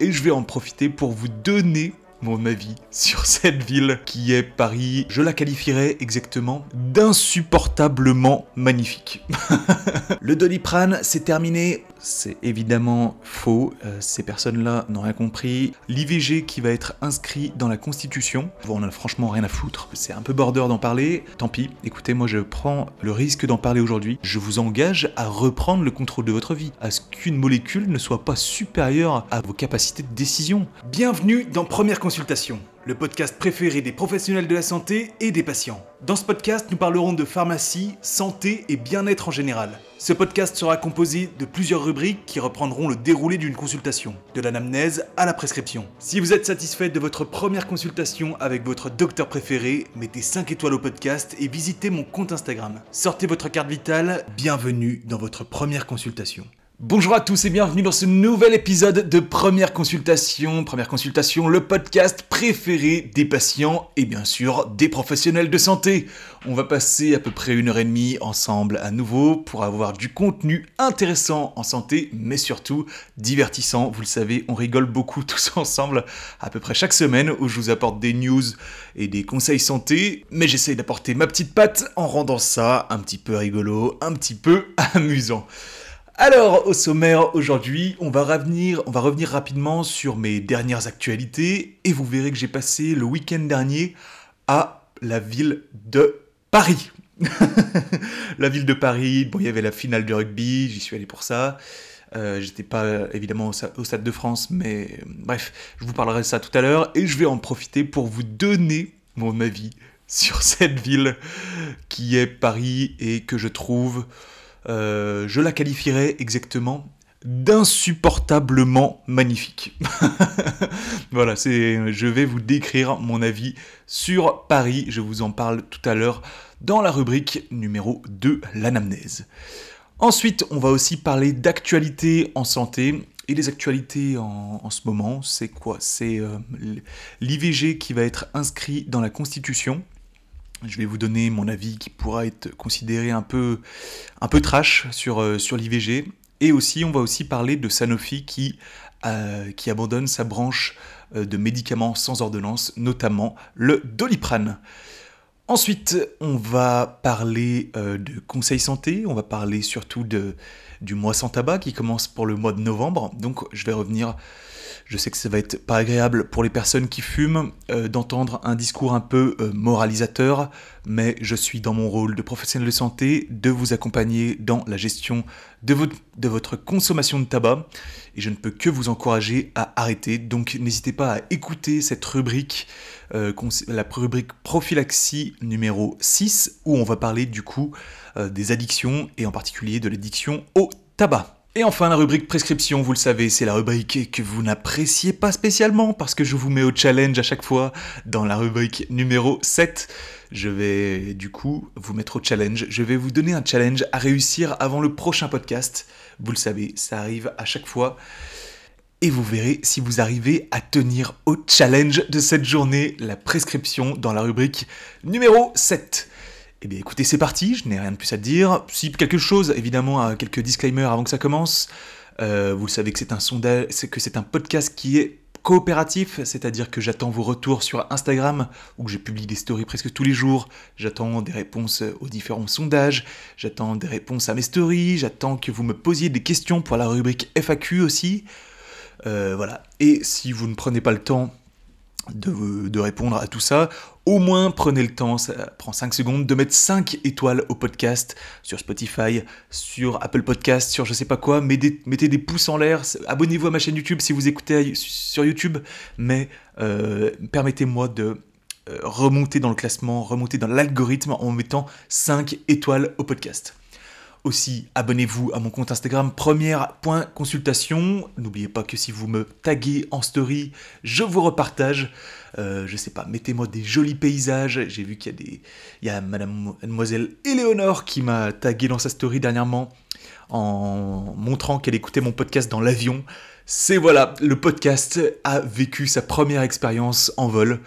et je vais en profiter pour vous donner mon avis sur cette ville qui est Paris. Je la qualifierais exactement d'insupportablement magnifique. le Doliprane, c'est terminé. C'est évidemment faux. Euh, ces personnes-là n'ont rien compris. L'IVG qui va être inscrit dans la Constitution, on a franchement rien à foutre. C'est un peu border d'en parler. Tant pis. Écoutez, moi je prends le risque d'en parler aujourd'hui. Je vous engage à reprendre le contrôle de votre vie, à ce qu'une molécule ne soit pas supérieure à vos capacités de décision. Bienvenue dans Première Consultation le podcast préféré des professionnels de la santé et des patients. Dans ce podcast, nous parlerons de pharmacie, santé et bien-être en général. Ce podcast sera composé de plusieurs rubriques qui reprendront le déroulé d'une consultation, de l'anamnèse à la prescription. Si vous êtes satisfait de votre première consultation avec votre docteur préféré, mettez 5 étoiles au podcast et visitez mon compte Instagram. Sortez votre carte vitale, bienvenue dans votre première consultation. Bonjour à tous et bienvenue dans ce nouvel épisode de Première Consultation. Première Consultation, le podcast préféré des patients et bien sûr des professionnels de santé. On va passer à peu près une heure et demie ensemble à nouveau pour avoir du contenu intéressant en santé, mais surtout divertissant. Vous le savez, on rigole beaucoup tous ensemble à peu près chaque semaine où je vous apporte des news et des conseils santé, mais j'essaye d'apporter ma petite patte en rendant ça un petit peu rigolo, un petit peu amusant. Alors, au sommaire aujourd'hui, on va revenir, rapidement sur mes dernières actualités et vous verrez que j'ai passé le week-end dernier à la ville de Paris. la ville de Paris, bon, il y avait la finale de rugby, j'y suis allé pour ça. Euh, J'étais pas évidemment au, Stade de France, mais bref, je vous parlerai de ça tout à l'heure et je vais en profiter pour vous donner mon avis sur cette ville qui est Paris et que je trouve euh, je la qualifierais exactement d'insupportablement magnifique. voilà, c'est, je vais vous décrire mon avis sur Paris. Je vous en parle tout à l'heure dans la rubrique numéro 2, l'anamnèse. Ensuite, on va aussi parler d'actualité en santé. Et les actualités en, ce moment, c'est quoi? C'est euh, l'IVG qui va être inscrit dans la Constitution. Je vais vous donner mon avis qui pourra être considéré un peu, un trash sur, euh, l'IVG. Et aussi, on va aussi parler de Sanofi qui, euh, abandonne sa branche euh, de médicaments sans ordonnance, notamment le Doliprane. Ensuite, on va parler de conseils santé, on va parler surtout de, du mois sans tabac qui commence pour le mois de novembre. Donc, je vais revenir je sais que ça va être pas agréable pour les personnes qui fument euh, d'entendre un discours un peu euh, moralisateur, mais je suis dans mon rôle de professionnel de santé de vous accompagner dans la gestion de votre, consommation de tabac et je ne peux que vous encourager à arrêter. Donc n'hésitez pas à écouter cette rubrique, euh, la rubrique prophylaxie numéro 6 où on va parler du coup des addictions et en particulier de l'addiction au tabac. Et enfin, la rubrique prescription, vous le savez, c'est la rubrique que vous n'appréciez pas spécialement parce que je vous mets au challenge à chaque fois dans la rubrique numéro 7. Je vais du coup vous mettre au challenge. Je vais vous donner un challenge à réussir avant le prochain podcast. Vous le savez, ça arrive à chaque fois. Et vous verrez si vous arrivez à tenir au challenge de cette journée, la prescription dans la rubrique numéro 7. Eh bien écoutez, c'est parti, je n'ai rien de plus à dire. Si quelque chose, évidemment, quelques disclaimers avant que ça commence. Euh, vous savez que c'est un sondage, que c'est un podcast qui est coopératif, c'est-à-dire que j'attends vos retours sur Instagram, où je publie des stories presque tous les jours. J'attends des réponses aux différents sondages, j'attends des réponses à mes stories, j'attends que vous me posiez des questions pour la rubrique FAQ aussi. Euh, voilà. Et si vous ne prenez pas le temps de, répondre à tout ça, au moins prenez le temps, ça prend 5 secondes, de mettre 5 étoiles au podcast sur Spotify, sur Apple Podcast, sur je sais pas quoi, mettez, des pouces en l'air, abonnez-vous à ma chaîne YouTube si vous écoutez sur YouTube, mais euh, permettez-moi de euh, remonter dans le classement, remonter dans l'algorithme en mettant 5 étoiles au podcast. Aussi, abonnez-vous à mon compte Instagram première.consultation. N'oubliez pas que si vous me taguez en story, je vous repartage. Euh, je sais pas, mettez-moi des jolis paysages. J'ai vu qu'il y a des. Il y a Madame Mademoiselle Éléonore qui m'a tagué dans sa story dernièrement en montrant qu'elle écoutait mon podcast dans l'avion. C'est voilà, le podcast a vécu sa première expérience en vol.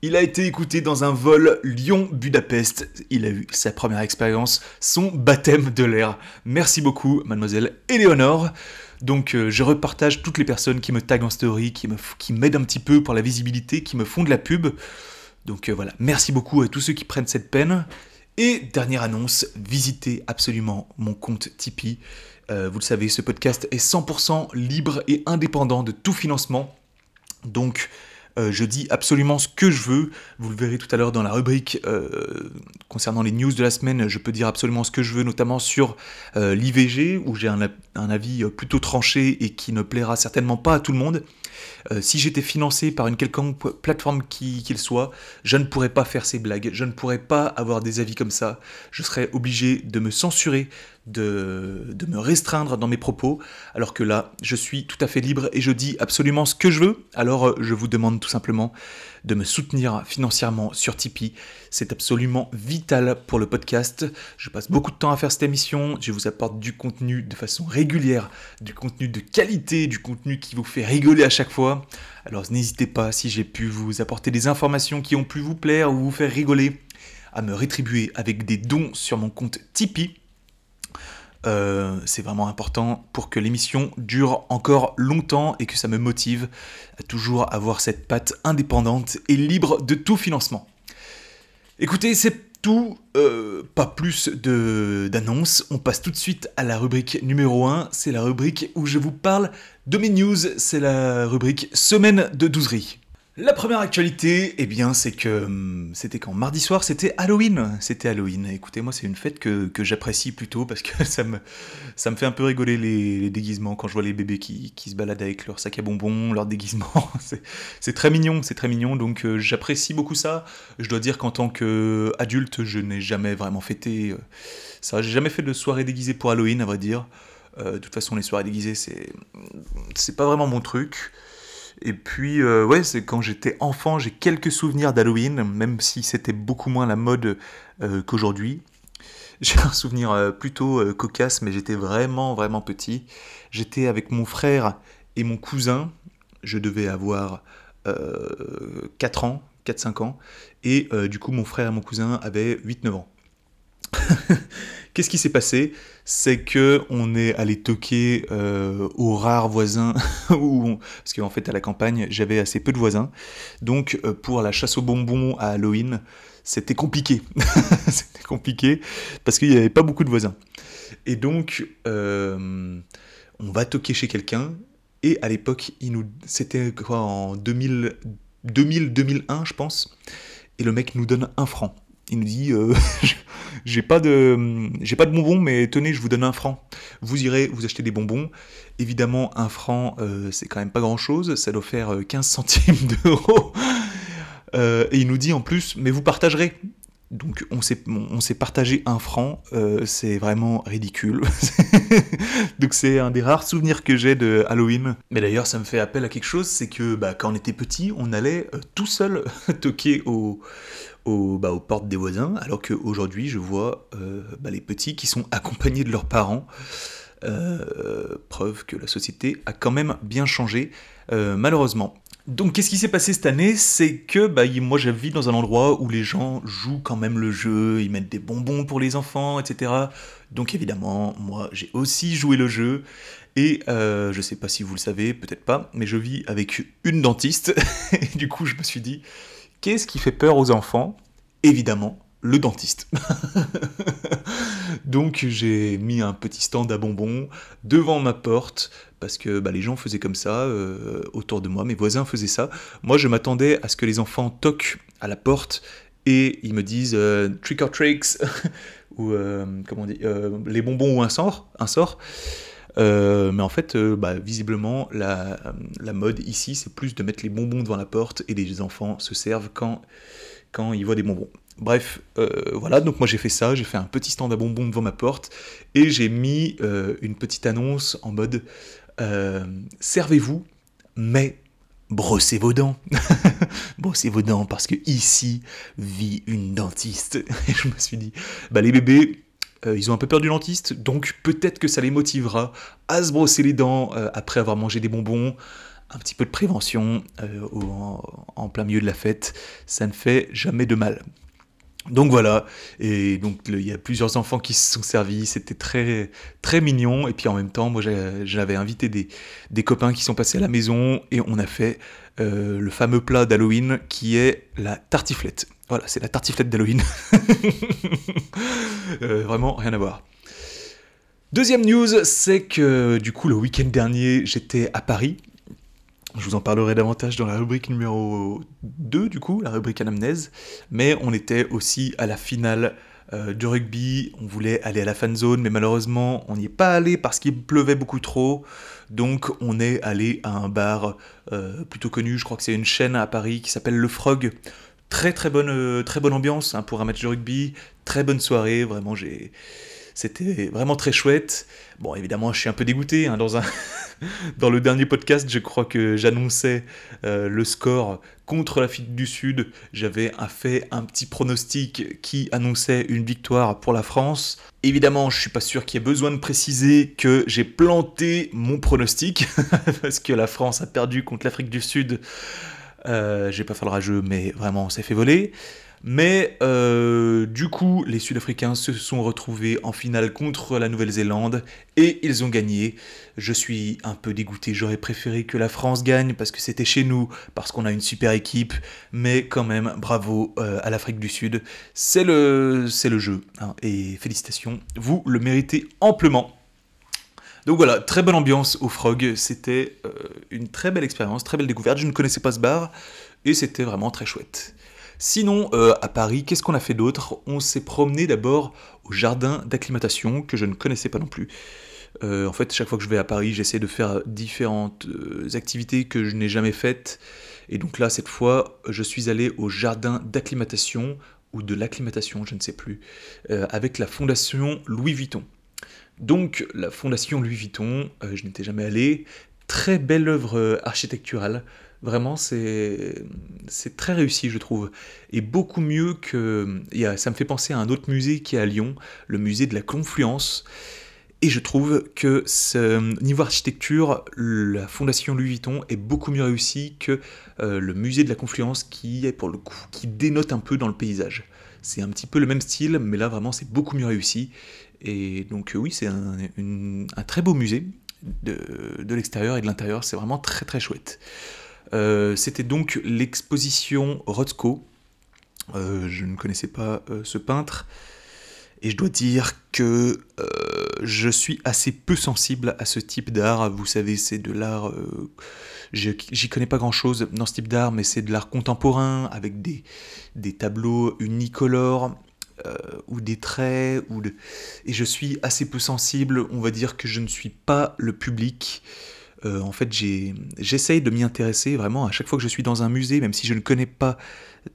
Il a été écouté dans un vol Lyon-Budapest. Il a eu sa première expérience, son baptême de l'air. Merci beaucoup, mademoiselle Éléonore. Donc euh, je repartage toutes les personnes qui me taguent en story, qui, m'aident un petit peu pour la visibilité, qui me font de la pub. Donc euh, voilà, merci beaucoup à tous ceux qui prennent cette peine. Et dernière annonce, visitez absolument mon compte Tipeee. Euh, vous le savez, ce podcast est 100% libre et indépendant de tout financement. Donc euh, je dis absolument ce que je veux. Vous le verrez tout à l'heure dans la rubrique euh, concernant les news de la semaine. Je peux dire absolument ce que je veux, notamment sur euh, l'IVG, où j'ai un, avis plutôt tranché et qui ne plaira certainement pas à tout le monde. si j'étais financé par une quelconque plateforme qu'il soit, je ne pourrais pas faire ces blagues, je ne pourrais pas avoir des avis comme ça. Je serais obligé de me censurer, de, me restreindre dans mes propos, alors que là, je suis tout à fait libre et je dis absolument ce que je veux. Alors, euh, je vous demande tout simplement de me soutenir financièrement sur Tipeee. C'est absolument vital pour le podcast. Je passe beaucoup de temps à faire cette émission. Je vous apporte du contenu de façon régulière, du contenu de qualité, du contenu qui vous fait rigoler à chaque fois. Alors, n'hésitez pas, si j'ai pu vous apporter des informations qui ont pu vous plaire ou vous faire rigoler, à me rétribuer avec des dons sur mon compte Tipeee. Euh, c'est vraiment important pour que l'émission dure encore longtemps et que ça me motive à toujours avoir cette patte indépendante et libre de tout financement. Écoutez, c'est tout, euh, pas plus d'annonces. On passe tout de suite à la rubrique numéro 1. C'est la rubrique où je vous parle de mes news. C'est la rubrique semaine de douzerie. La première actualité, eh bien, c'est que hum, c'était quand mardi soir, c'était Halloween. C'était Halloween. Écoutez, moi, c'est une fête que, j'apprécie plutôt parce que ça me, ça me fait un peu rigoler les, déguisements quand je vois les bébés qui, se baladent avec leur sac à bonbons, leur déguisement. c'est très mignon, c'est très mignon. Donc, euh, j'apprécie beaucoup ça. Je dois dire qu'en tant qu'adulte, je n'ai jamais vraiment fêté euh, ça. J'ai jamais fait de soirée déguisée pour Halloween, à vrai dire. Euh, de toute façon, les soirées déguisées, c'est pas vraiment mon truc. Et puis, euh, ouais, c'est quand j'étais enfant, j'ai quelques souvenirs d'Halloween, même si c'était beaucoup moins la mode euh, qu'aujourd'hui. J'ai un souvenir euh, plutôt cocasse, mais j'étais vraiment, vraiment petit. J'étais avec mon frère et mon cousin. Je devais avoir 4 ans, 4-5 ans. Et du coup, mon frère et mon cousin avaient 8-9 ans. Qu'est-ce qui s'est passé? C'est que on est allé toquer euh, aux rares voisins, parce qu'en fait à la campagne j'avais assez peu de voisins, donc euh, pour la chasse aux bonbons à Halloween, c'était compliqué. c'était compliqué parce qu'il n'y avait pas beaucoup de voisins. Et donc euh, on va toquer chez quelqu'un et à l'époque c'était quoi en 2000, 2000 2001 je pense, et le mec nous donne un franc. Il nous dit j'ai pas de j'ai pas de bonbons mais tenez je vous donne un franc. Vous irez vous acheter des bonbons. Évidemment un franc euh, c'est quand même pas grand chose ça doit faire 15 euh, centimes d'euros. Euh, et il nous dit en plus mais vous partagerez. Donc on s'est, on s'est partagé un franc, c'est vraiment ridicule. Donc c'est un des rares souvenirs que j'ai de Halloween. Mais d'ailleurs ça me fait appel à quelque chose, c'est que bah, quand on était petit, on allait tout seul toquer au, bah, aux portes des voisins, alors qu'aujourd'hui je vois euh, bah, les petits qui sont accompagnés de leurs parents. Euh, preuve que la société a quand même bien changé, euh, malheureusement. Donc qu'est-ce qui s'est passé cette année? C'est que bah, moi j'habite dans un endroit où les gens jouent quand même le jeu, ils mettent des bonbons pour les enfants, etc. Donc évidemment, moi j'ai aussi joué le jeu. Et je sais pas si vous le savez, peut-être pas, mais je vis avec une dentiste. et du coup je me suis dit, Qu'est-ce qui fait peur aux enfants? Évidemment, le dentiste. Donc j'ai mis un petit stand à bonbons devant ma porte parce que bah, les gens faisaient comme ça euh, autour de moi, mes voisins faisaient ça. Moi je m'attendais à ce que les enfants toquent à la porte et ils me disent euh, trick or tricks ou euh, comment les bonbons ou un sort. Euh, mais en fait, euh, bah, visiblement, la, mode ici, c'est plus de mettre les bonbons devant la porte et les enfants se servent quand, quand ils voient des bonbons. Bref, euh, voilà, donc moi j'ai fait ça, j'ai fait un petit stand à bonbons devant ma porte et j'ai mis une petite annonce en mode servez-vous, mais brossez vos dents. brossez vos dents parce que ici vit une dentiste. Et je me suis dit, bah les bébés, euh, ils ont un peu peur du dentiste, donc peut-être que ça les motivera à se brosser les dents euh, après avoir mangé des bonbons. Un petit peu de prévention euh, en, plein milieu de la fête, ça ne fait jamais de mal. Donc voilà, et donc il y a plusieurs enfants qui se sont servis, c'était très très mignon, et puis en même temps, moi j'avais invité des, copains qui sont passés à la maison, et on a fait le fameux plat d'Halloween qui est la tartiflette. Voilà, c'est la tartiflette d'Halloween. Euh, vraiment rien à voir. Deuxième news, c'est que du coup le week-end dernier j'étais à Paris. Je vous en parlerai davantage dans la rubrique numéro 2 du coup, la rubrique anamnèse. Mais on était aussi à la finale euh, du rugby, on voulait aller à la fan zone, mais malheureusement on n'y est pas allé parce qu'il pleuvait beaucoup trop. Donc on est allé à un bar euh, plutôt connu, je crois que c'est une chaîne à Paris qui s'appelle Le Frog. Très très bonne, euh, très bonne ambiance hein, pour un match de rugby, très bonne soirée, vraiment j'ai c'était vraiment très chouette. Bon, évidemment, je suis un peu dégoûté. Hein, dans, un dans le dernier podcast, je crois que j'annonçais euh, le score contre l'Afrique du Sud. J'avais fait un petit pronostic qui annonçait une victoire pour la France. Évidemment, je suis pas sûr qu'il y ait besoin de préciser que j'ai planté mon pronostic parce que la France a perdu contre l'Afrique du Sud. Euh, j'ai pas fait le rageux, mais vraiment, on s'est fait voler. Mais euh, du coup, les Sud-Africains se sont retrouvés en finale contre la Nouvelle-Zélande et ils ont gagné. Je suis un peu dégoûté, j'aurais préféré que la France gagne parce que c'était chez nous, parce qu'on a une super équipe, mais quand même, bravo euh, à l'Afrique du Sud. C'est le, c'est le jeu, hein, et félicitations, vous le méritez amplement. Donc voilà, très bonne ambiance au Frog, c'était euh, une très belle expérience, très belle découverte, je ne connaissais pas ce bar, et c'était vraiment très chouette. Sinon, euh, à Paris, qu'est-ce qu'on a fait d'autre? On s'est promené d'abord au jardin d'acclimatation, que je ne connaissais pas non plus. Euh, en fait, chaque fois que je vais à Paris, j'essaie de faire différentes activités que je n'ai jamais faites. Et donc là, cette fois, je suis allé au jardin d'acclimatation, ou de l'acclimatation, je ne sais plus, avec la fondation Louis Vuitton. Donc, la fondation Louis Vuitton, je n'étais jamais allé, très belle œuvre architecturale, Vraiment, c'est très réussi, je trouve. Et beaucoup mieux que. ça me fait penser à un autre musée qui est à Lyon, le musée de la Confluence. Et je trouve que ce niveau architecture, la fondation Louis Vuitton est beaucoup mieux réussi que euh, le musée de la Confluence qui est pour le coup, qui dénote un peu dans le paysage. C'est un petit peu le même style, mais là vraiment c'est beaucoup mieux réussi. Et donc oui, c'est un, très beau musée de, de l'extérieur et de l'intérieur, c'est vraiment très très chouette. Euh, c'était donc l'exposition Rothko. Euh, je ne connaissais pas euh, ce peintre. Et je dois dire que je suis assez peu sensible à ce type d'art. Vous savez, c'est de l'art... J'y connais pas grand-chose dans ce type d'art, mais c'est de l'art contemporain, avec des, des tableaux unicolores, ou des traits, ou et je suis assez peu sensible, on va dire que je ne suis pas le public euh, en fait, j'essaye de m'y intéresser vraiment à chaque fois que je suis dans un musée, même si je ne connais pas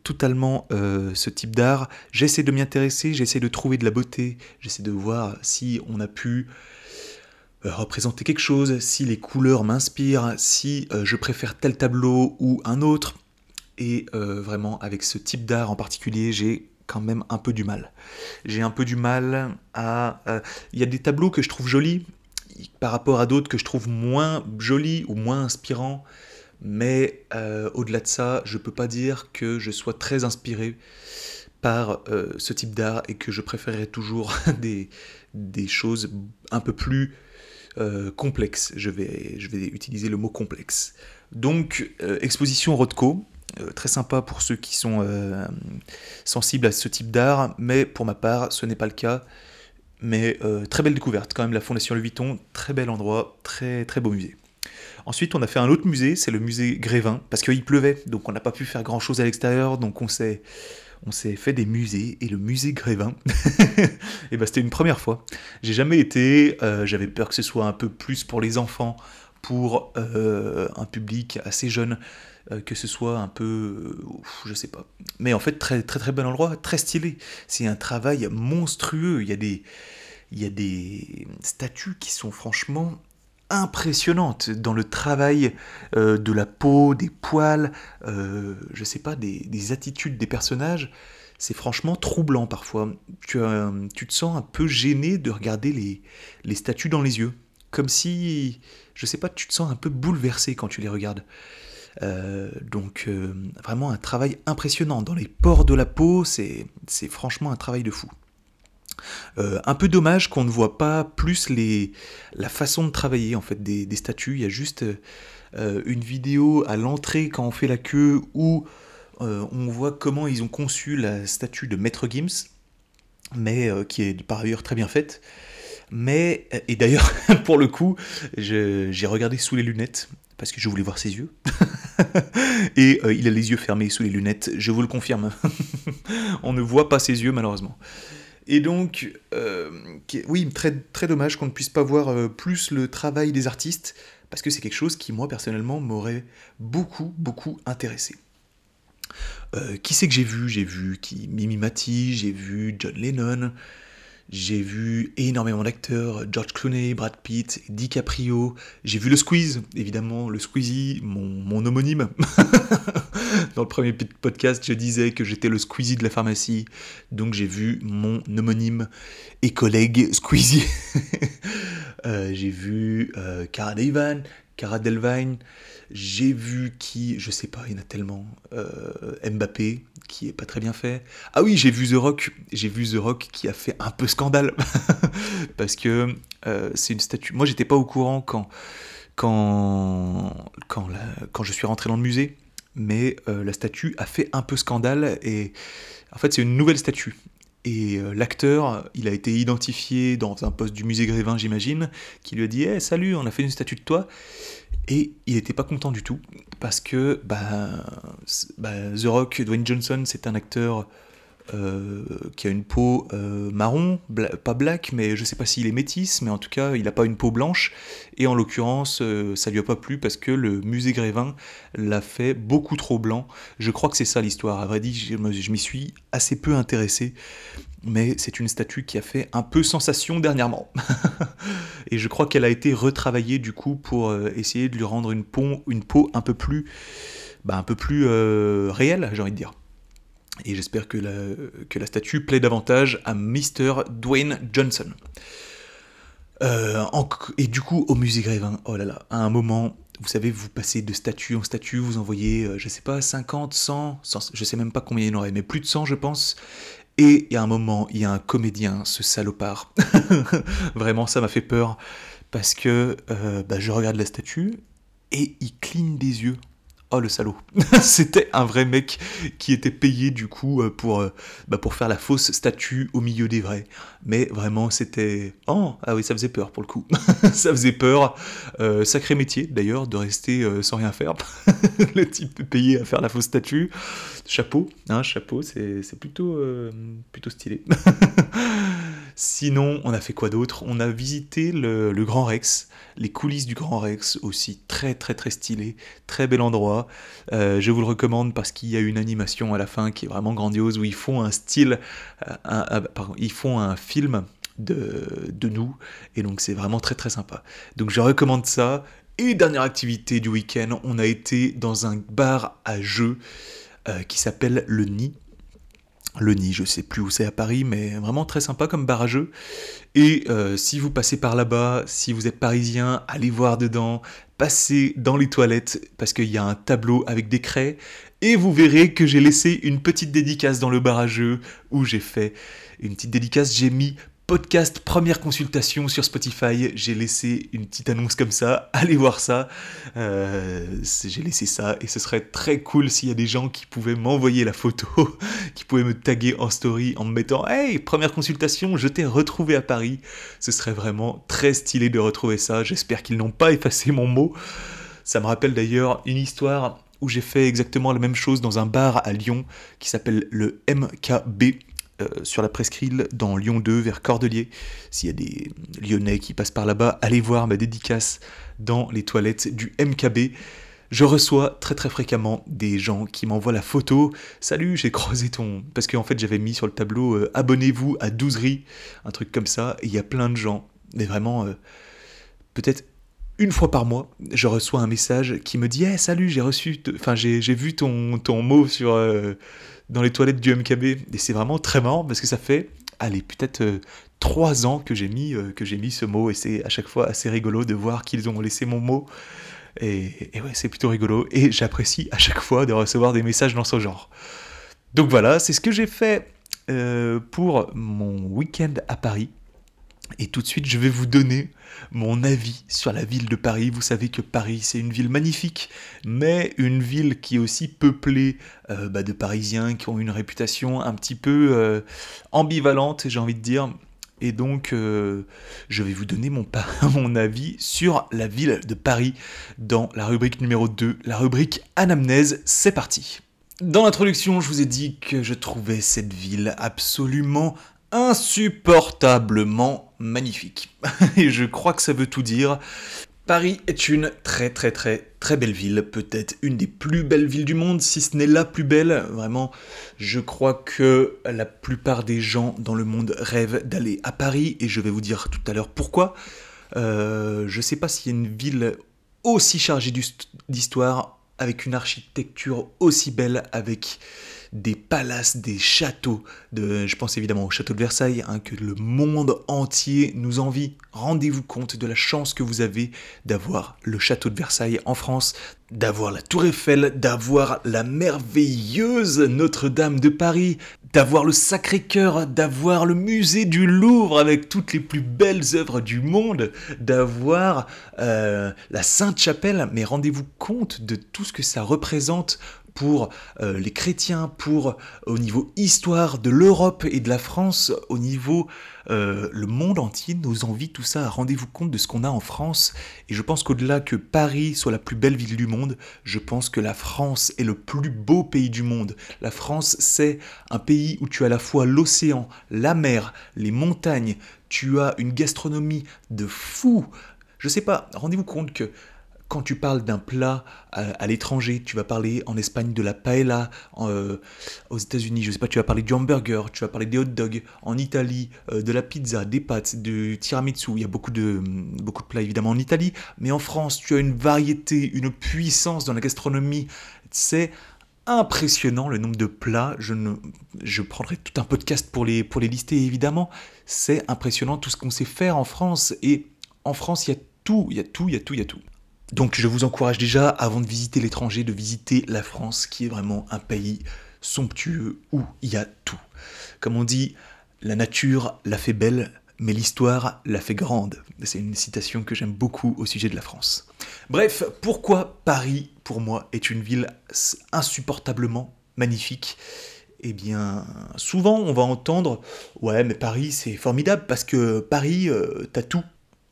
totalement euh, ce type d'art, j'essaie de m'y intéresser, j'essaie de trouver de la beauté, j'essaie de voir si on a pu euh, représenter quelque chose, si les couleurs m'inspirent, si je préfère tel tableau ou un autre. Et vraiment, avec ce type d'art en particulier, j'ai même un peu du mal. J'ai un peu du mal à... Il y a des tableaux que je trouve jolis, par rapport à d'autres que je trouve moins jolis ou moins inspirants. Mais euh, au-delà de ça, je peux pas dire que je sois très inspiré par euh, ce type d'art et que je préférerais toujours des, des choses un peu plus euh, complexes. Je vais, je vais utiliser le mot complexe. Donc, exposition Rothko, très sympa pour ceux qui sont sensibles à ce type d'art, mais pour ma part, ce n'est pas le cas. Mais euh, très belle découverte quand même, la Fondation Louis Vuitton, très bel endroit, très très beau musée. Ensuite, on a fait un autre musée, c'est le musée Grévin, parce qu'il pleuvait, donc on n'a pas pu faire grand chose à l'extérieur, donc on s'est on s'est fait des musées et le musée Grévin, et ben c'était une première fois. J'ai jamais été, euh, j'avais peur que ce soit un peu plus pour les enfants, pour euh, un public assez jeune. Euh, que ce soit un peu, euh, je sais pas. Mais en fait, très très très bon endroit, très stylé. C'est un travail monstrueux. Il y a des, il y a des statues qui sont franchement impressionnantes dans le travail euh, de la peau, des poils, je sais pas, des, attitudes des personnages. C'est franchement troublant parfois. Tu, tu, te sens un peu gêné de regarder les, les statues dans les yeux. Comme si, je sais pas, tu te sens un peu bouleversé quand tu les regardes. Donc vraiment un travail impressionnant. Dans les pores de la peau, c'est franchement un travail de fou. un peu dommage qu'on ne voit pas plus les, la façon de travailler en fait des, des statues. Il y a juste une vidéo à l'entrée quand on fait la queue où on voit comment ils ont conçu la statue de Maître Gims, mais qui est par ailleurs très bien faite. Mais, euh, et d'ailleurs, pour le coup, j'ai regardé sous les lunettes, parce que je voulais voir ses yeux. et euh, il a les yeux fermés sous les lunettes, je vous le confirme. On ne voit pas ses yeux, malheureusement. Et donc, euh, oui, très, très dommage qu'on ne puisse pas voir plus le travail des artistes, parce que c'est quelque chose qui, moi, personnellement, m'aurait beaucoup, beaucoup intéressé. qui c'est que j'ai vu? J'ai vu qui, Mimi Mati, j'ai vu John Lennon, j'ai vu énormément d'acteurs, George Clooney, Brad Pitt, DiCaprio. J'ai vu le Squeeze, évidemment, le Squeezie, mon, homonyme. Dans le premier podcast, je disais que j'étais le Squeezie de la pharmacie. Donc j'ai vu mon homonyme et collègue Squeezie. Euh, j'ai vu euh, Cara Delevingne, Cara Delvine. J'ai vu qui, je sais pas, il y en a tellement. Euh, Mbappé, qui est pas très bien fait. Ah oui, j'ai vu The Rock. J'ai vu The Rock qui a fait un peu scandale. Parce que euh, c'est une statue. Moi, j'étais pas au courant quand, quand, quand, quand je suis rentré dans le musée. Mais euh, la statue a fait un peu scandale. Et en fait, c'est une nouvelle statue. Et l'acteur, il a été identifié dans un poste du musée Grévin, j'imagine, qui lui a dit hey, Salut, on a fait une statue de toi. Et il n'était pas content du tout, parce que bah, bah The Rock, Dwayne Johnson, c'est un acteur euh, qui a une peau euh, marron, pas black, mais je sais pas s'il est métis, mais en tout cas, il n'a pas une peau blanche. Et en l'occurrence, euh, ça lui a pas plu parce que le musée Grévin l'a fait beaucoup trop blanc. Je crois que c'est ça l'histoire. À vrai dire, je m'y suis assez peu intéressé mais c'est une statue qui a fait un peu sensation dernièrement. et je crois qu'elle a été retravaillée du coup pour euh, essayer de lui rendre une peau, un peu plus, bah, un peu plus réelle, j'ai envie de dire. Et j'espère que la, que la statue plaît davantage à Mr. Dwayne Johnson. Euh, et du coup, au musée Grévin, oh là là, à un moment, vous savez, vous passez de statue en statue, vous envoyez, je sais pas, 50, 100, 100, je sais même pas combien il y en aurait, mais plus de 100, je pense. Et il y a un moment, il y a un comédien, ce salopard. Vraiment, ça m'a fait peur. Parce que euh, bah, je regarde la statue et il cligne des yeux. Oh le salaud. C'était un vrai mec qui était payé du coup euh, pour, euh, bah, pour faire la fausse statue au milieu des vrais. Mais vraiment c'était... Oh ah oui ça faisait peur pour le coup. ça faisait peur. Euh, sacré métier d'ailleurs de rester sans rien faire. le type payé à faire la fausse statue. Chapeau, hein, chapeau c'est plutôt stylé. Sinon, on a fait quoi d'autre? On a visité le, Grand Rex, les coulisses du Grand Rex aussi, très très très stylé, très bel endroit. Euh, je vous le recommande parce qu'il y a une animation à la fin qui est vraiment grandiose où ils font un style, euh, film de, de nous et donc c'est vraiment très très sympa. Donc je recommande ça. Et dernière activité du week-end, on a été dans un bar à jeux euh, qui s'appelle Le Nid le Nid, je sais plus où c'est à Paris, mais vraiment très sympa comme barrageux. Et euh, si vous passez par là-bas, si vous êtes parisien, allez voir dedans, passez dans les toilettes parce qu'il y a un tableau avec des craies et vous verrez que j'ai laissé une petite dédicace dans le barrageux où j'ai fait une petite dédicace, j'ai mis podcast première consultation sur Spotify. J'ai laissé une petite annonce comme ça. Allez voir ça. Euh, j'ai laissé ça et ce serait très cool s'il y a des gens qui pouvaient m'envoyer la photo, qui pouvaient me taguer en story en me mettant Hey, première consultation, je t'ai retrouvé à Paris. Ce serait vraiment très stylé de retrouver ça. J'espère qu'ils n'ont pas effacé mon mot. Ça me rappelle d'ailleurs une histoire où j'ai fait exactement la même chose dans un bar à Lyon qui s'appelle le MKB euh, sur la presqu'île dans Lyon 2 vers Cordelier. S'il y a des Lyonnais qui passent par là-bas, allez voir ma dédicace dans les toilettes du MKB. Je reçois très très fréquemment des gens qui m'envoient la photo. Salut, j'ai croisé ton. Parce qu'en fait, j'avais mis sur le tableau euh, Abonnez-vous à 12 un truc comme ça. Et il y a plein de gens, mais vraiment, euh, peut-être une fois par mois, je reçois un message qui me dit hey, Salut, j'ai reçu. Enfin, j'ai vu ton, ton mot sur dans les toilettes du MKB. Et c'est vraiment très marrant parce que ça fait, allez, peut-être euh, trois ans que j'ai mis, euh, que j'ai mis ce mot et c'est à chaque fois assez rigolo de voir qu'ils ont laissé mon mot. Et, ouais, c'est plutôt rigolo. Et j'apprécie à chaque fois de recevoir des messages dans ce genre. Donc voilà, c'est ce que j'ai fait euh, pour mon week-end à Paris. Et tout de suite, je vais vous donner mon avis sur la ville de Paris. Vous savez que Paris, c'est une ville magnifique, mais une ville qui est aussi peuplée euh, bah, de Parisiens qui ont une réputation un petit peu euh, ambivalente, j'ai envie de dire. Et donc, euh, je vais vous donner mon, mon avis sur la ville de Paris dans la rubrique numéro 2, la rubrique Anamnèse. C'est parti. Dans l'introduction, je vous ai dit que je trouvais cette ville absolument insupportablement magnifique. Et je crois que ça veut tout dire. Paris est une très très très très belle ville, peut-être une des plus belles villes du monde, si ce n'est la plus belle. Vraiment, je crois que la plupart des gens dans le monde rêvent d'aller à Paris, et je vais vous dire tout à l'heure pourquoi. Euh, je ne sais pas s'il y a une ville aussi chargée d'histoire, avec une architecture aussi belle, avec des palaces, des châteaux. Je pense évidemment au château de Versailles, hein, que le monde entier nous envie. Rendez-vous compte de la chance que vous avez d'avoir le château de Versailles en France, d'avoir la tour Eiffel, d'avoir la merveilleuse Notre-Dame de Paris, d'avoir le Sacré-Cœur, d'avoir le musée du Louvre avec toutes les plus belles œuvres du monde, d'avoir euh, la Sainte-Chapelle. Mais rendez-vous compte de tout ce que ça représente pour euh, les chrétiens, pour au niveau histoire de l'Europe et de la France, au niveau euh, le monde entier, nos envies, tout ça. Rendez-vous compte de ce qu'on a en France. Et je pense qu'au-delà que Paris soit la plus belle ville du monde, je pense que la France est le plus beau pays du monde. La France, c'est un pays où tu as à la fois l'océan, la mer, les montagnes, tu as une gastronomie de fou. Je sais pas, rendez-vous compte que quand tu parles d'un plat à, l'étranger, tu vas parler en Espagne de la paella, euh, aux États-Unis, je sais pas, tu vas parler du hamburger, tu vas parler des hot dogs, en Italie, euh, de la pizza, des pâtes, du tiramisu. Il y a beaucoup de, beaucoup de plats évidemment en Italie, mais en France, tu as une variété, une puissance dans la gastronomie. C'est impressionnant le nombre de plats. Je, ne, je prendrai tout un podcast pour les, pour les lister évidemment. C'est impressionnant tout ce qu'on sait faire en France. Et en France, il y a tout, il y a tout, il y a tout, il y a tout. Donc je vous encourage déjà, avant de visiter l'étranger, de visiter la France, qui est vraiment un pays somptueux où il y a tout. Comme on dit, la nature l'a fait belle, mais l'histoire l'a fait grande. C'est une citation que j'aime beaucoup au sujet de la France. Bref, pourquoi Paris, pour moi, est une ville insupportablement magnifique? Eh bien, souvent on va entendre Ouais, mais Paris c'est formidable parce que Paris, euh, t'as tout.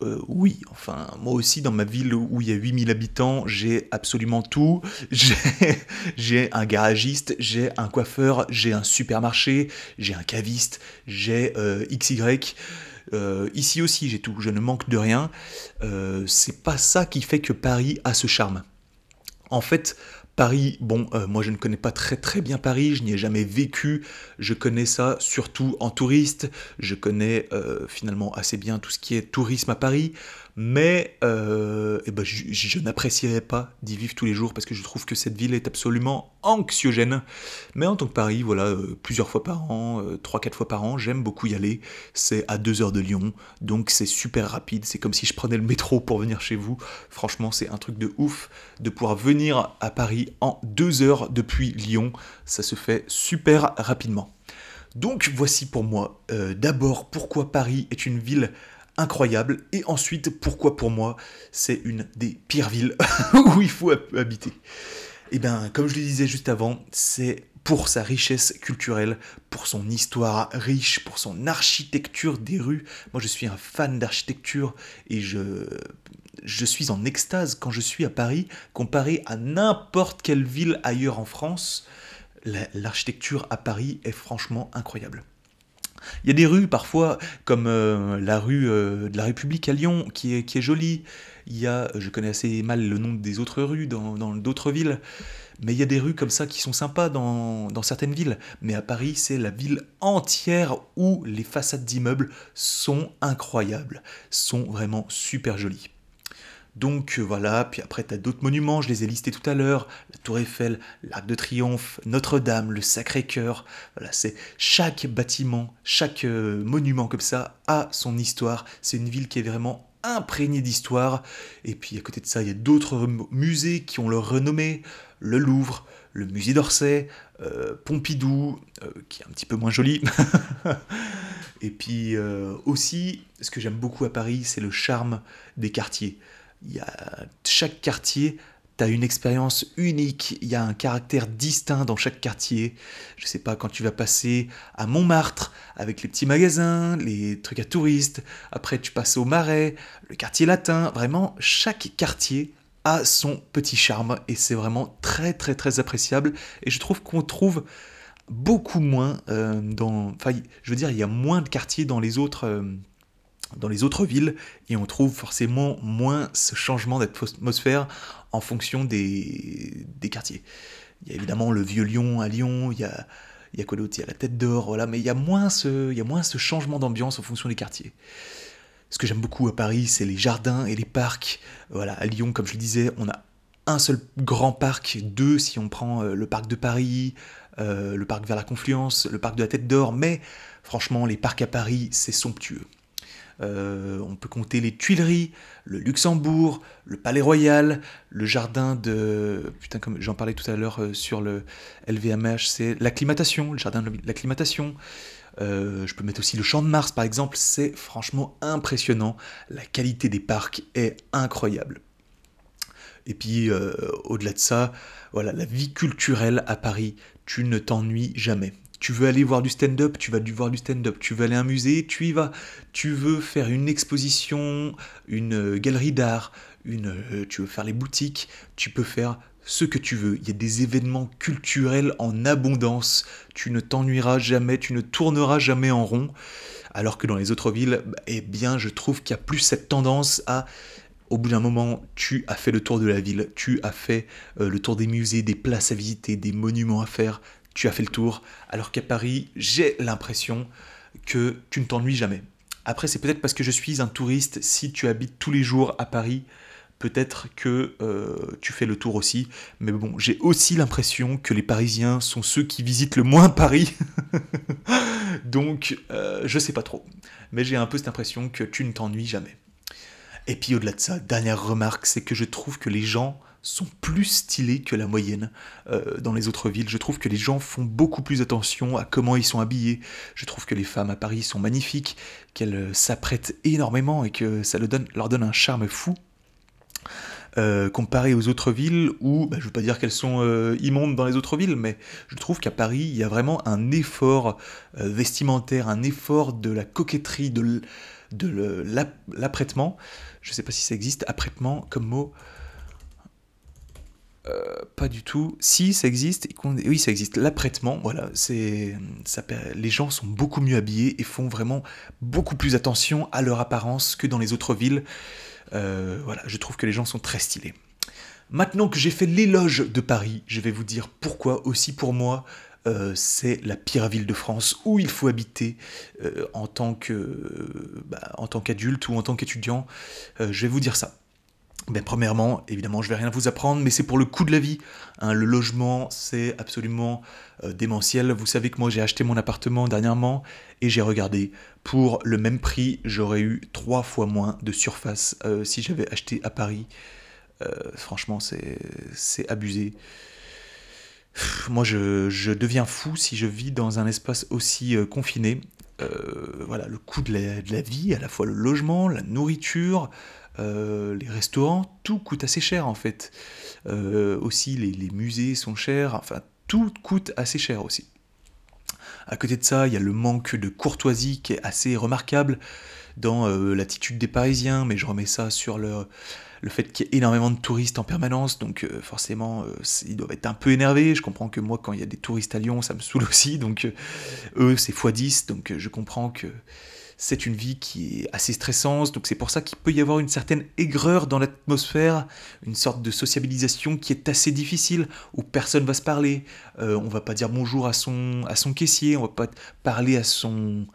Euh, oui, enfin, moi aussi, dans ma ville où il y a 8000 habitants, j'ai absolument tout. J'ai un garagiste, j'ai un coiffeur, j'ai un supermarché, j'ai un caviste, j'ai euh, XY. Euh, ici aussi, j'ai tout, je ne manque de rien. C'est pas ça qui fait que Paris a ce charme. En fait, Paris, bon, euh, moi je ne connais pas très très bien Paris, je n'y ai jamais vécu, je connais ça surtout en touriste, je connais euh, finalement assez bien tout ce qui est tourisme à Paris, mais euh, eh ben, je, n'apprécierais pas d'y vivre tous les jours parce que je trouve que cette ville est absolument anxiogène. Mais en tant que Paris, voilà, euh, plusieurs fois par an, euh, trois, quatre fois par an, j'aime beaucoup y aller. C'est à deux heures de Lyon, donc c'est super rapide. C'est comme si je prenais le métro pour venir chez vous. Franchement, c'est un truc de ouf de pouvoir venir à Paris en deux heures depuis Lyon. Ça se fait super rapidement. Donc voici pour moi, d'abord pourquoi Paris est une ville incroyable. Et ensuite, pourquoi pour moi, c'est une des pires villes où il faut habiter. Eh bien, comme je le disais juste avant, c'est pour sa richesse culturelle, pour son histoire riche, pour son architecture des rues. Moi, je suis un fan d'architecture et je, je suis en extase quand je suis à Paris, comparé à n'importe quelle ville ailleurs en France. L'architecture à Paris est franchement incroyable. Il y a des rues parfois, comme euh, la rue euh, de la République à Lyon, qui est, jolie. Il y a, je connais assez mal le nom des autres rues dans d'autres villes, mais il y a des rues comme ça qui sont sympas dans, dans certaines villes. Mais à Paris, c'est la ville entière où les façades d'immeubles sont incroyables, sont vraiment super jolies. Donc euh, voilà, puis après tu as d'autres monuments, je les ai listés tout à l'heure, la Tour Eiffel, l'Arc de Triomphe, Notre-Dame, le Sacré-Cœur. Voilà, c'est chaque bâtiment, chaque euh, monument comme ça a son histoire. C'est une ville qui est vraiment imprégné d'histoire. Et puis à côté de ça, il y a d'autres musées qui ont leur renommée. Le Louvre, le musée d'Orsay, euh, Pompidou, qui est un petit peu moins joli. et puis aussi, ce que j'aime beaucoup à Paris, c'est le charme des quartiers. Y a chaque quartier tu une expérience unique, il y a un caractère distinct dans chaque quartier. Je sais pas, quand tu vas passer à Montmartre avec les petits magasins, les trucs à touristes, après tu passes au Marais, le quartier latin, vraiment chaque quartier a son petit charme et c'est vraiment très très très appréciable. Et je trouve qu'on trouve beaucoup moins euh, dans enfin je veux dire il y a moins de quartiers dans les autres euh, dans les autres villes et on trouve forcément moins ce changement d'atmosphère en fonction des, quartiers. Il y a évidemment le vieux Lyon à Lyon, il y a, il y a quoi d'autre? Il y a la tête d'or, voilà, mais il y a moins ce, il y a moins ce changement d'ambiance en fonction des quartiers. Ce que j'aime beaucoup à Paris, c'est les jardins et les parcs. Voilà, à Lyon, comme je le disais, on a un seul grand parc, deux si on prend euh, le parc de Paris, euh, le parc vers la Confluence, le parc de la Tête d'Or, mais franchement, les parcs à Paris, c'est somptueux. Euh, on peut compter les Tuileries, le Luxembourg, le Palais Royal, le jardin de... Putain, comme j'en parlais tout à l'heure euh, sur le LVMH, c'est l'acclimatation, le jardin de l'acclimatation. Euh, je peux mettre aussi le Champ de Mars, par exemple. C'est franchement impressionnant. La qualité des parcs est incroyable. Et puis, au-delà de ça, voilà, la vie culturelle à Paris, tu ne t'ennuies jamais. Tu veux aller voir du stand-up, tu vas voir du stand-up. Tu veux aller à un musée, tu y vas. Tu veux faire une exposition, une euh, galerie d'art, euh, tu veux faire les boutiques, tu peux faire ce que tu veux. Il y a des événements culturels en abondance. Tu ne t'ennuieras jamais, tu ne tourneras jamais en rond. Alors que dans les autres villes, eh bien, je trouve qu'il y a plus cette tendance à au bout d'un moment, tu as fait le tour de la ville, tu as fait euh, le tour des musées, des places à visiter, des monuments à faire, tu as fait le tour, alors qu'à Paris, j'ai l'impression que tu ne t'ennuies jamais. Après, c'est peut-être parce que je suis un touriste, si tu habites tous les jours à Paris, peut-être que euh, tu fais le tour aussi. Mais bon, j'ai aussi l'impression que les Parisiens sont ceux qui visitent le moins Paris. Donc, euh, je sais pas trop. Mais j'ai un peu cette impression que tu ne t'ennuies jamais. Et puis au-delà de ça, dernière remarque, c'est que je trouve que les gens sont plus stylés que la moyenne euh, dans les autres villes. Je trouve que les gens font beaucoup plus attention à comment ils sont habillés. Je trouve que les femmes à Paris sont magnifiques, qu'elles euh, s'apprêtent énormément et que ça leur donne, un charme fou. Euh, comparé aux autres villes où, bah, je ne veux pas dire qu'elles sont immondes dans les autres villes, mais je trouve qu'à Paris, il y a vraiment un effort vestimentaire, un effort de la coquetterie, de l'apprêtement. Je ne sais pas si ça existe, apprêtement comme mot. Euh, pas du tout. Si, ça existe. Oui, ça existe. L'apprêtement, voilà, c'est, les gens sont beaucoup mieux habillés et font vraiment beaucoup plus attention à leur apparence que dans les autres villes. Euh, voilà, je trouve que les gens sont très stylés. Maintenant que j'ai fait l'éloge de Paris, je vais vous dire pourquoi aussi pour moi euh, c'est la pire ville de France où il faut habiter bah, en tant qu'adulte ou en tant qu'étudiant. je vais vous dire ça. Ben, premièrement, évidemment, je vais rien vous apprendre, mais c'est pour le coût de la vie. Hein. le logement, c'est absolument euh, démentiel. Vous savez que moi, j'ai acheté mon appartement dernièrement et j'ai regardé. Pour le même prix, j'aurais eu trois fois moins de surface euh, si j'avais acheté à Paris. Euh, franchement, c'est abusé. moi, je, deviens fou si je vis dans un espace aussi confiné. voilà, le coût de la, vie, à la fois le logement, la nourriture, euh, les restaurants, tout coûte assez cher en fait. Euh, aussi, les, musées sont chers, enfin, tout coûte assez cher aussi. À côté de ça, il y a le manque de courtoisie qui est assez remarquable dans euh, l'attitude des Parisiens, mais je remets ça sur le, le fait qu'il y ait énormément de touristes en permanence, donc forcément, ils doivent être un peu énervés. Je comprends que moi, quand il y a des touristes à Lyon, ça me saoule aussi, donc eux, c'est x10, donc je comprends que c'est une vie qui est assez stressante, donc c'est pour ça qu'il peut y avoir une certaine aigreur dans l'atmosphère, une sorte de sociabilisation qui est assez difficile, où personne va se parler, euh, on va pas dire bonjour à son, à son caissier, on va pas parler à son,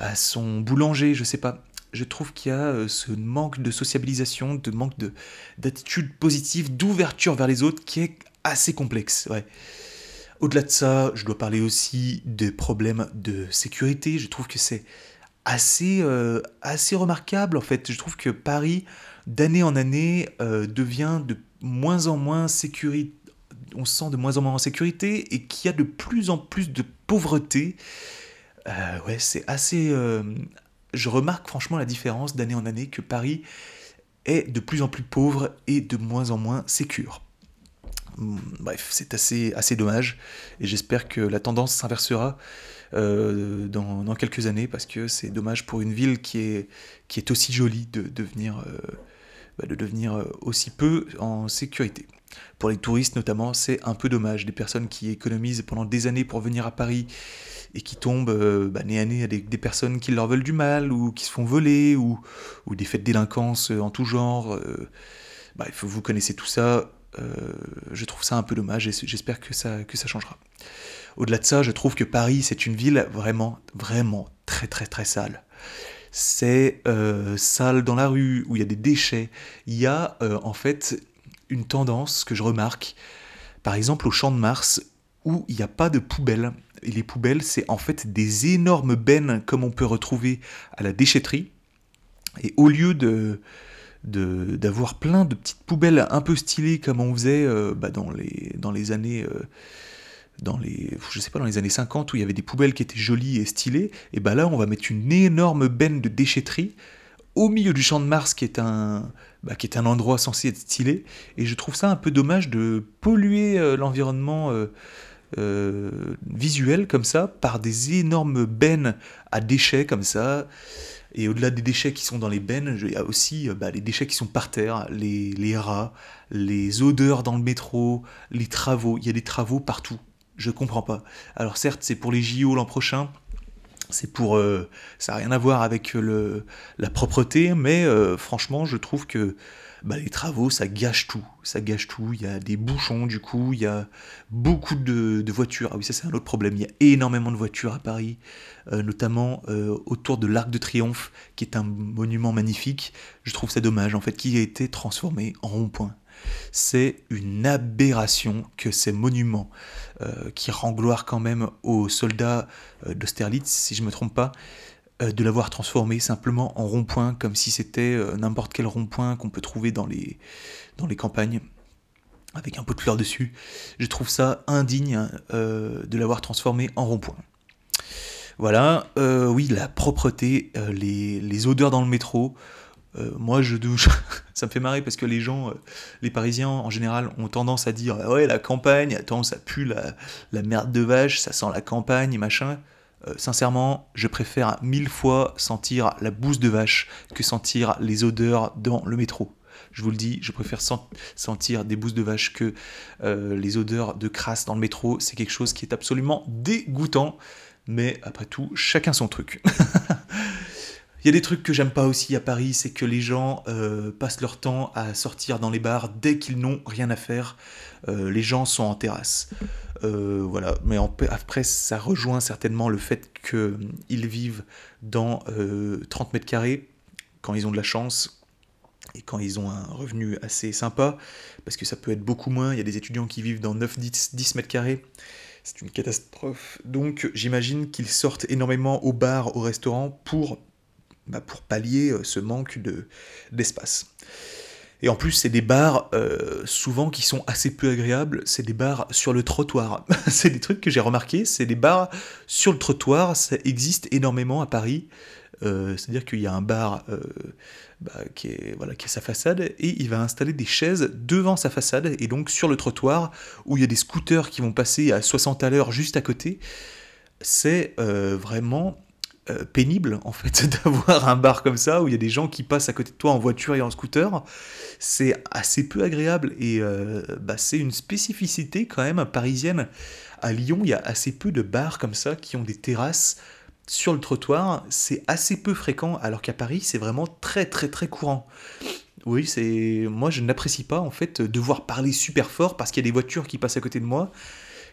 à son boulanger, je sais pas. Je trouve qu'il y a euh, ce manque de sociabilisation, de manque de, d'attitude positive, d'ouverture vers les autres qui est assez complexe. Ouais. Au-delà de ça, je dois parler aussi des problèmes de sécurité. Je trouve que c'est assez, assez remarquable en fait. Je trouve que Paris, d'année en année, devient de moins en moins sécurité on se sent de moins en moins en sécurité et qu'il y a de plus en plus de pauvreté. ouais, c'est assez. je remarque franchement la différence d'année en année que Paris est de plus en plus pauvre et de moins en moins sécure. Hmm, bref, c'est assez, assez dommage et j'espère que la tendance s'inversera euh, dans, quelques années parce que c'est dommage pour une ville qui est, qui est aussi jolie de devenir, euh, bah, de devenir euh, aussi peu en sécurité. Pour les touristes notamment, c'est un peu dommage. Des personnes qui économisent pendant des années pour venir à Paris et qui tombent euh, bah, nez à nez avec des personnes qui leur veulent du mal ou qui se font voler ou, ou des faits de délinquance en tout genre. Bref, vous connaissez tout ça. je trouve ça un peu dommage et j'espère que ça, que ça changera. Au-delà de ça, je trouve que Paris, c'est une ville vraiment, vraiment très, très, très sale. C'est sale dans la rue, où il y a des déchets. Il y a en fait une tendance que je remarque, par exemple au Champ de Mars, où il n'y a pas de poubelle. Et les poubelles, c'est en fait des énormes bennes comme on peut retrouver à la déchetterie. Et au lieu de d'avoir plein de petites poubelles un peu stylées comme on faisait euh, bah, dans, les, dans les années euh, dans les je sais pas dans les années 50 où il y avait des poubelles qui étaient jolies et stylées et bah là on va mettre une énorme benne de déchetterie au milieu du champ de Mars qui est un bah, qui est un endroit censé être stylé et je trouve ça un peu dommage de polluer euh, l'environnement euh, visuel comme ça par des énormes bennes à déchets comme ça. Et au-delà des déchets qui sont dans les bennes, il y a aussi euh, bah, les déchets qui sont par terre, les, les, rats, les odeurs dans le métro, les travaux. Il y a des travaux partout. Je comprends pas. Alors certes, c'est pour les JO l'an prochain. C'est pour, euh, ça n'a rien à voir avec la propreté, mais franchement, je trouve que bah, les travaux, ça gâche tout. Ça gâche tout. Il y a des bouchons, du coup, il y a beaucoup de, voitures. Ah oui, ça, c'est un autre problème. Il y a énormément de voitures à Paris, euh, notamment euh, autour de l'Arc de Triomphe, qui est un monument magnifique. Je trouve ça dommage, en fait, qui a été transformé en rond-point. C'est une aberration que ces monuments, euh, qui rend gloire quand même aux soldats d'Austerlitz, si je ne me trompe pas, euh, de l'avoir transformé simplement en rond-point, comme si c'était euh, n'importe quel rond-point qu'on peut trouver dans les, dans les campagnes, avec un pot de fleurs dessus. Je trouve ça indigne euh, de l'avoir transformé en rond-point. Voilà, oui, la propreté, les, odeurs dans le métro. Moi, je douche. ça me fait marrer parce que les gens, les Parisiens en général, ont tendance à dire Ouais, la campagne, attends, ça pue la, merde de vache, ça sent la campagne, machin. Euh, sincèrement, je préfère mille fois sentir la bouse de vache que sentir les odeurs dans le métro. Je vous le dis, je préfère sentir des bousses de vache que euh, les odeurs de crasse dans le métro. C'est quelque chose qui est absolument dégoûtant. Mais après tout, chacun son truc. Il y a des trucs que j'aime pas aussi à Paris, c'est que les gens euh, passent leur temps à sortir dans les bars dès qu'ils n'ont rien à faire. les gens sont en terrasse. Euh, voilà, mais après, ça rejoint certainement le fait qu'ils vivent dans 30 euh, mètres carrés quand ils ont de la chance et quand ils ont un revenu assez sympa, parce que ça peut être beaucoup moins. Il y a des étudiants qui vivent dans 9-10 10 mètres carrés. C'est une catastrophe. Donc j'imagine qu'ils sortent énormément au bar, au restaurant pour, bah, pour pallier euh, ce manque d'espace. Et en plus, c'est des bars euh, souvent qui sont assez peu agréables. C'est des bars sur le trottoir. c'est des trucs que j'ai remarqué. C'est des bars sur le trottoir. Ça existe énormément à Paris. Euh, c'est-à-dire qu'il y a un bar bah, qui, est, voilà, qui est sa façade et il va installer des chaises devant sa façade et donc sur le trottoir où il y a des scooters qui vont passer à 60 à l'heure juste à côté. C'est vraiment euh, pénible en fait d'avoir un bar comme ça où il y a des gens qui passent à côté de toi en voiture et en scooter. C'est assez peu agréable et euh, bah, c'est une spécificité quand même parisienne. À Lyon, il y a assez peu de bars comme ça qui ont des terrasses sur le trottoir. C'est assez peu fréquent alors qu'à Paris, c'est vraiment très très très courant. Oui, c'est moi je n'apprécie pas en fait devoir parler super fort parce qu'il y a des voitures qui passent à côté de moi.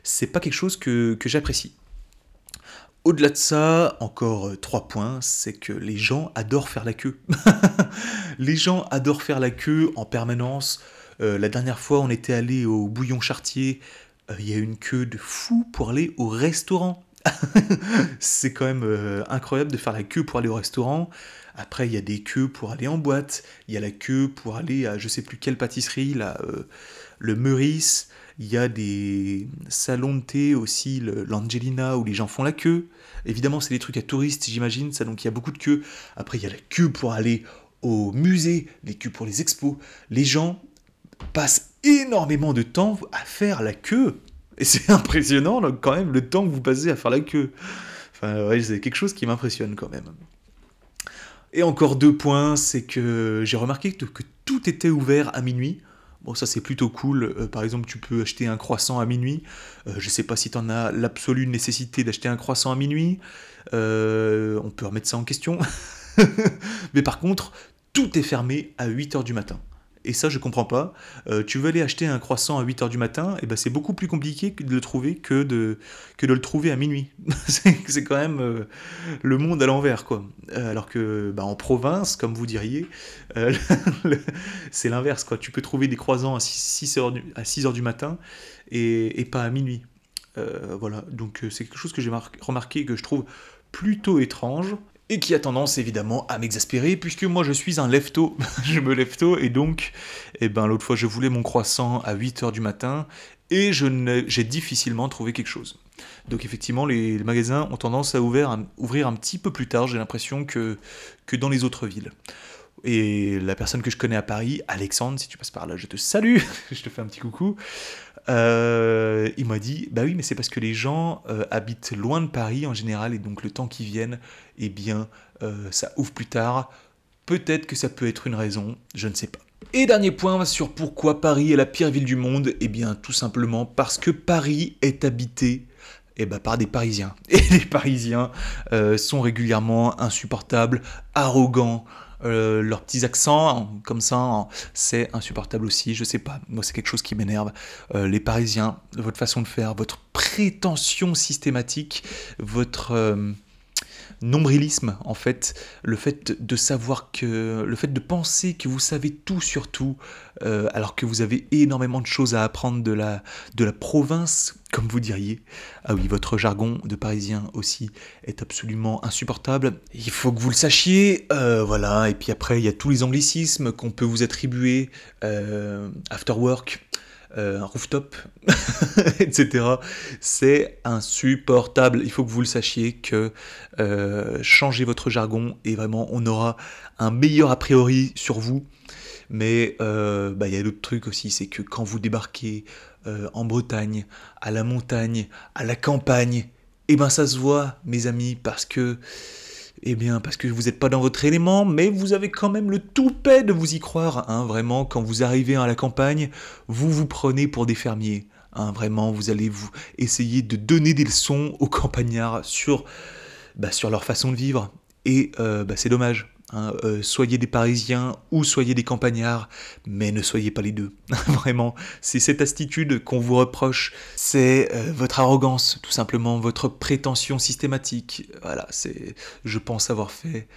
C'est pas quelque chose que, que j'apprécie. Au-delà de ça, encore euh, trois points, c'est que les gens adorent faire la queue. les gens adorent faire la queue en permanence. Euh, la dernière fois, on était allé au Bouillon Chartier, euh, il y a une queue de fou pour aller au restaurant. c'est quand même incroyable de faire la queue pour aller au restaurant. Après, il y a des queues pour aller en boîte. Il y a la queue pour aller à je sais plus quelle pâtisserie, là, le Meurice. Il y a des salons de thé aussi, l'Angelina, où les gens font la queue. Évidemment, c'est des trucs à touristes, j'imagine, donc il y a beaucoup de queues. Après, il y a la queue pour aller au musée, les queues pour les expos. Les gens passent énormément de temps à faire la queue. Et c'est impressionnant, quand même, le temps que vous passez à faire la queue. Enfin, c'est quelque chose qui m'impressionne quand même. Et encore deux points, c'est que j'ai remarqué que, tout était ouvert à minuit. Bon, ça c'est plutôt cool. Euh, par exemple, tu peux acheter un croissant à minuit. Je euh, je sais pas si tu en as l'absolue nécessité d'acheter un croissant à minuit. Euh, on peut remettre ça en question. Mais par contre, tout est fermé à 8h du matin. Et ça, je comprends pas. Euh, tu veux aller acheter un croissant à 8h du matin, et ben c'est beaucoup plus compliqué de le trouver que de, que de le trouver à minuit. c'est quand même euh, le monde à l'envers, quoi. Euh, alors que bah, en province, comme vous diriez, c'est l'inverse, quoi. Tu peux trouver des croissants à 6h du, à 6 heures du matin et, et pas à minuit. voilà, donc c'est quelque chose que j'ai remarqué que je trouve plutôt étrange et qui a tendance évidemment à m'exaspérer puisque moi je suis un lève je me lève tôt et donc eh ben l'autre fois je voulais mon croissant à 8h du matin et j'ai difficilement trouvé quelque chose. Donc effectivement les, magasins ont tendance à ouvrir, à ouvrir un petit peu plus tard, j'ai l'impression que que dans les autres villes. Et la personne que je connais à Paris, Alexandre, si tu passes par là, je te salue, je te fais un petit coucou. Euh, il m'a dit, bah oui, mais c'est parce que les gens euh, habitent loin de Paris en général, et donc le temps qu'ils viennent, eh bien, euh, ça ouvre plus tard. Peut-être que ça peut être une raison, je ne sais pas. Et dernier point sur pourquoi Paris est la pire ville du monde, eh bien tout simplement parce que Paris est habité eh ben, par des Parisiens. Et les Parisiens sont régulièrement insupportables, arrogants, euh, leurs petits accents, comme ça, c'est insupportable aussi. Je sais pas, moi c'est quelque chose qui m'énerve. Euh, les Parisiens, votre façon de faire, votre prétention systématique, votre euh, nombrilisme en fait, le fait de savoir que, le fait de penser que vous savez tout sur tout, alors que vous avez énormément de choses à apprendre de la, de la province, comme vous diriez. Ah oui, votre jargon de parisien aussi est absolument insupportable. Il faut que vous le sachiez, euh, voilà. Et puis après, il y a tous les anglicismes qu'on peut vous attribuer. Euh, after work, euh, rooftop, etc. C'est insupportable. Il faut que vous le sachiez que changer votre jargon et vraiment on aura un meilleur a priori sur vous. Mais bah, il y a d'autres trucs aussi, c'est que quand vous débarquez en Bretagne, à la montagne, à la campagne, eh ben ça se voit, mes amis, parce que eh bien, parce que vous n'êtes pas dans votre élément, mais vous avez quand même le toupet de vous y croire. Hein, vraiment, quand vous arrivez à la campagne, vous vous prenez pour des fermiers. Hein, vraiment, vous allez vous essayer de donner des leçons aux campagnards sur, bah, sur leur façon de vivre. Et euh, bah, c'est dommage. Hein, euh, soyez des Parisiens ou soyez des campagnards, mais ne soyez pas les deux. Vraiment, c'est cette attitude qu'on vous reproche, c'est euh, votre arrogance, tout simplement, votre prétention systématique. Voilà, c'est, je pense avoir fait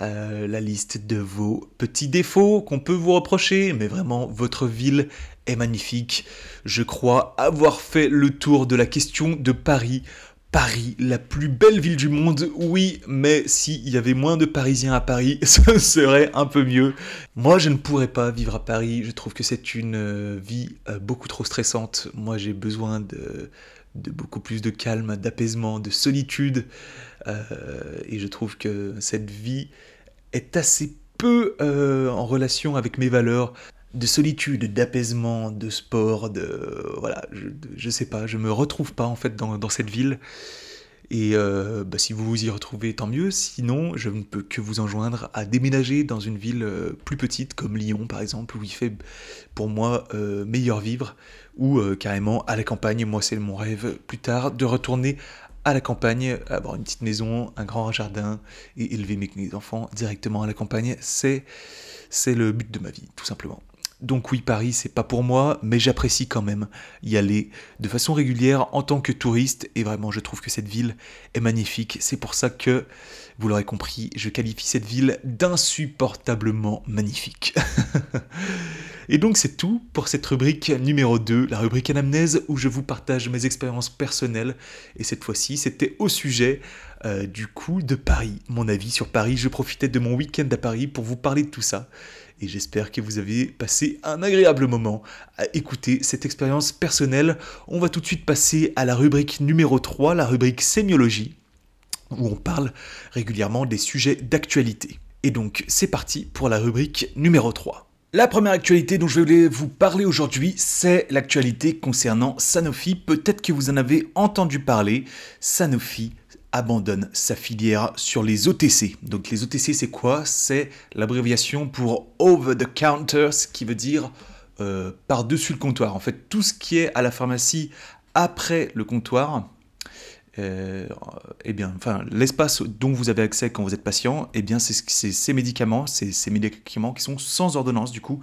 euh, la liste de vos petits défauts qu'on peut vous reprocher, mais vraiment, votre ville est magnifique. Je crois avoir fait le tour de la question de Paris Paris, la plus belle ville du monde, oui, mais s'il y avait moins de Parisiens à Paris, ce serait un peu mieux. Moi, je ne pourrais pas vivre à Paris, je trouve que c'est une euh, vie euh, beaucoup trop stressante. Moi, j'ai besoin de, beaucoup plus de calme, d'apaisement, de solitude, euh, et je trouve que cette vie est assez peu en relation avec mes valeurs de solitude, d'apaisement, de sport, de voilà, je, sais pas, je me retrouve pas en fait dans, cette ville. Et euh, bah, si vous vous y retrouvez, tant mieux. Sinon, je ne peux que vous enjoindre à déménager dans une ville euh, plus petite, comme Lyon par exemple, où il fait pour moi euh, meilleur vivre, ou carrément à la campagne. Moi, c'est mon rêve plus tard de retourner à la campagne, avoir une petite maison, un grand jardin et élever mes enfants directement à la campagne. C'est le but de ma vie, tout simplement. Donc oui, Paris, c'est pas pour moi, mais j'apprécie quand même y aller de façon régulière en tant que touriste, et vraiment, je trouve que cette ville est magnifique. C'est pour ça que, vous l'aurez compris, je qualifie cette ville d'insupportablement magnifique. et donc c'est tout pour cette rubrique numéro 2, la rubrique anamnèse, où je vous partage mes expériences personnelles, et cette fois-ci, c'était au sujet euh, du coup de Paris, mon avis sur Paris. Je profitais de mon week-end à Paris pour vous parler de tout ça et j'espère que vous avez passé un agréable moment à écouter cette expérience personnelle. On va tout de suite passer à la rubrique numéro 3, la rubrique sémiologie, où on parle régulièrement des sujets d'actualité. Et donc c'est parti pour la rubrique numéro 3. La première actualité dont je voulais vous parler aujourd'hui, c'est l'actualité concernant Sanofi. Peut-être que vous en avez entendu parler. Sanofi abandonne sa filière sur les OTC. Donc les OTC c'est quoi? C'est l'abréviation pour Over the Counter, ce qui veut dire euh, par-dessus le comptoir. En fait, tout ce qui est à la pharmacie après le comptoir, euh, eh bien, enfin, l'espace dont vous avez accès quand vous êtes patient, eh bien, c'est ces médicaments, c'est ces médicaments qui sont sans ordonnance du coup.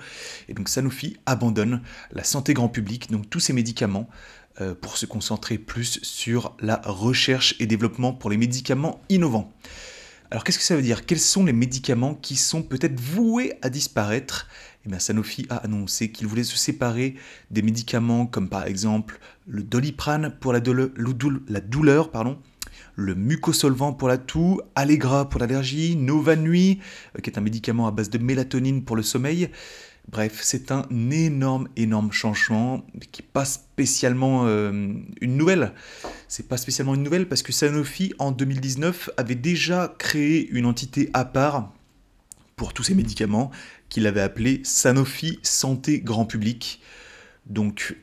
Et donc Sanofi abandonne la santé grand public, donc tous ces médicaments pour se concentrer plus sur la recherche et développement pour les médicaments innovants. Alors qu'est-ce que ça veut dire? Quels sont les médicaments qui sont peut-être voués à disparaître? Eh Sanofi a annoncé qu'il voulait se séparer des médicaments comme par exemple le doliprane pour la, douleur, le mucosolvant pour la toux, Allegra pour l'allergie, Nova Nuit, euh, qui est un médicament à base de mélatonine pour le sommeil, Bref, c'est un énorme, énorme changement qui n'est pas spécialement euh, une nouvelle. C'est pas spécialement une nouvelle parce que Sanofi, en 2019, avait déjà créé une entité à part pour tous ces médicaments qu'il avait appelé Sanofi Santé Grand Public. Donc,